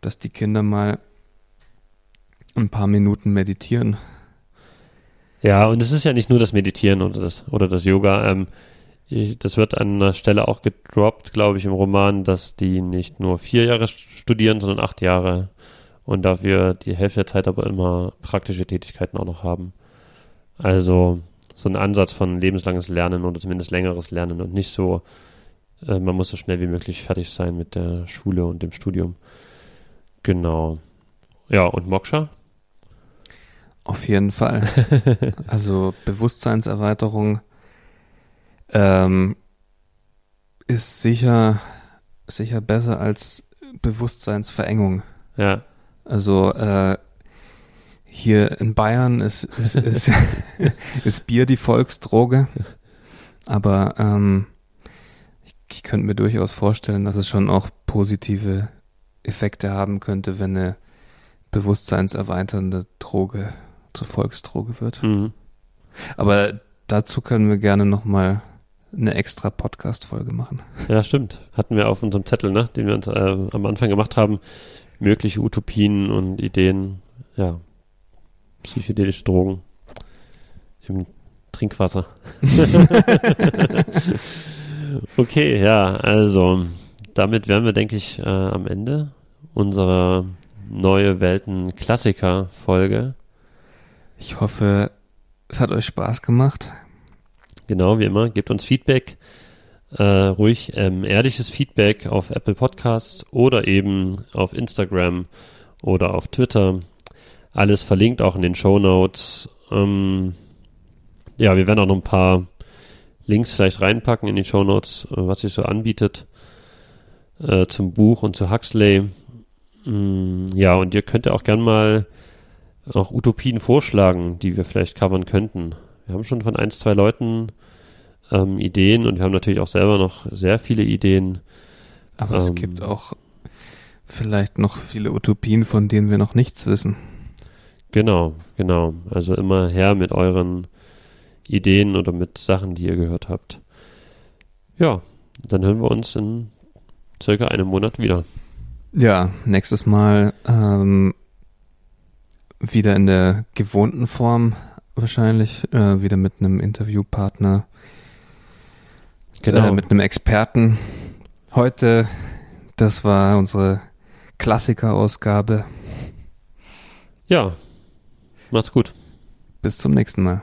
dass die Kinder mal ein paar Minuten meditieren. Ja, und es ist ja nicht nur das Meditieren oder das, oder das Yoga. Ähm, ich, das wird an einer Stelle auch gedroppt, glaube ich, im Roman, dass die nicht nur vier Jahre studieren, sondern acht Jahre und dafür die Hälfte der Zeit aber immer praktische Tätigkeiten auch noch haben. Also so ein Ansatz von lebenslanges Lernen oder zumindest längeres Lernen und nicht so, äh, man muss so schnell wie möglich fertig sein mit der Schule und dem Studium. Genau. Ja, und Moksha? Auf jeden Fall. also Bewusstseinserweiterung. Ähm, ist sicher, sicher besser als Bewusstseinsverengung. Ja. Also äh, hier in Bayern ist, ist, ist, ist Bier die Volksdroge. Aber ähm, ich, ich könnte mir durchaus vorstellen, dass es schon auch positive Effekte haben könnte, wenn eine bewusstseinserweiternde Droge zur Volksdroge wird. Mhm. Aber dazu können wir gerne nochmal eine extra Podcast-Folge machen. Ja, stimmt. Hatten wir auf unserem Zettel, ne, den wir uns äh, am Anfang gemacht haben, mögliche Utopien und Ideen, ja, psychedelische Drogen im Trinkwasser. okay, ja, also damit wären wir, denke ich, äh, am Ende unserer neue Welten Klassiker Folge. Ich hoffe, es hat euch Spaß gemacht. Genau, wie immer, gebt uns Feedback. Äh, ruhig ähm, ehrliches Feedback auf Apple Podcasts oder eben auf Instagram oder auf Twitter. Alles verlinkt auch in den Show Notes. Ähm, ja, wir werden auch noch ein paar Links vielleicht reinpacken in die Show Notes, äh, was sich so anbietet äh, zum Buch und zu Huxley. Mm, ja, und ihr könnt ja auch gern mal auch Utopien vorschlagen, die wir vielleicht covern könnten. Wir haben schon von ein, zwei Leuten ähm, Ideen und wir haben natürlich auch selber noch sehr viele Ideen. Aber es Ähm. gibt auch vielleicht noch viele Utopien, von denen wir noch nichts wissen. Genau, genau. Also immer her mit euren Ideen oder mit Sachen, die ihr gehört habt. Ja, dann hören wir uns in circa einem Monat wieder. Ja, nächstes Mal ähm, wieder in der gewohnten Form wahrscheinlich, äh, wieder mit einem Interviewpartner, Genau. äh, mit einem Experten. Heute, das war unsere Klassikerausgabe. ja, macht's gut. Bis zum nächsten Mal.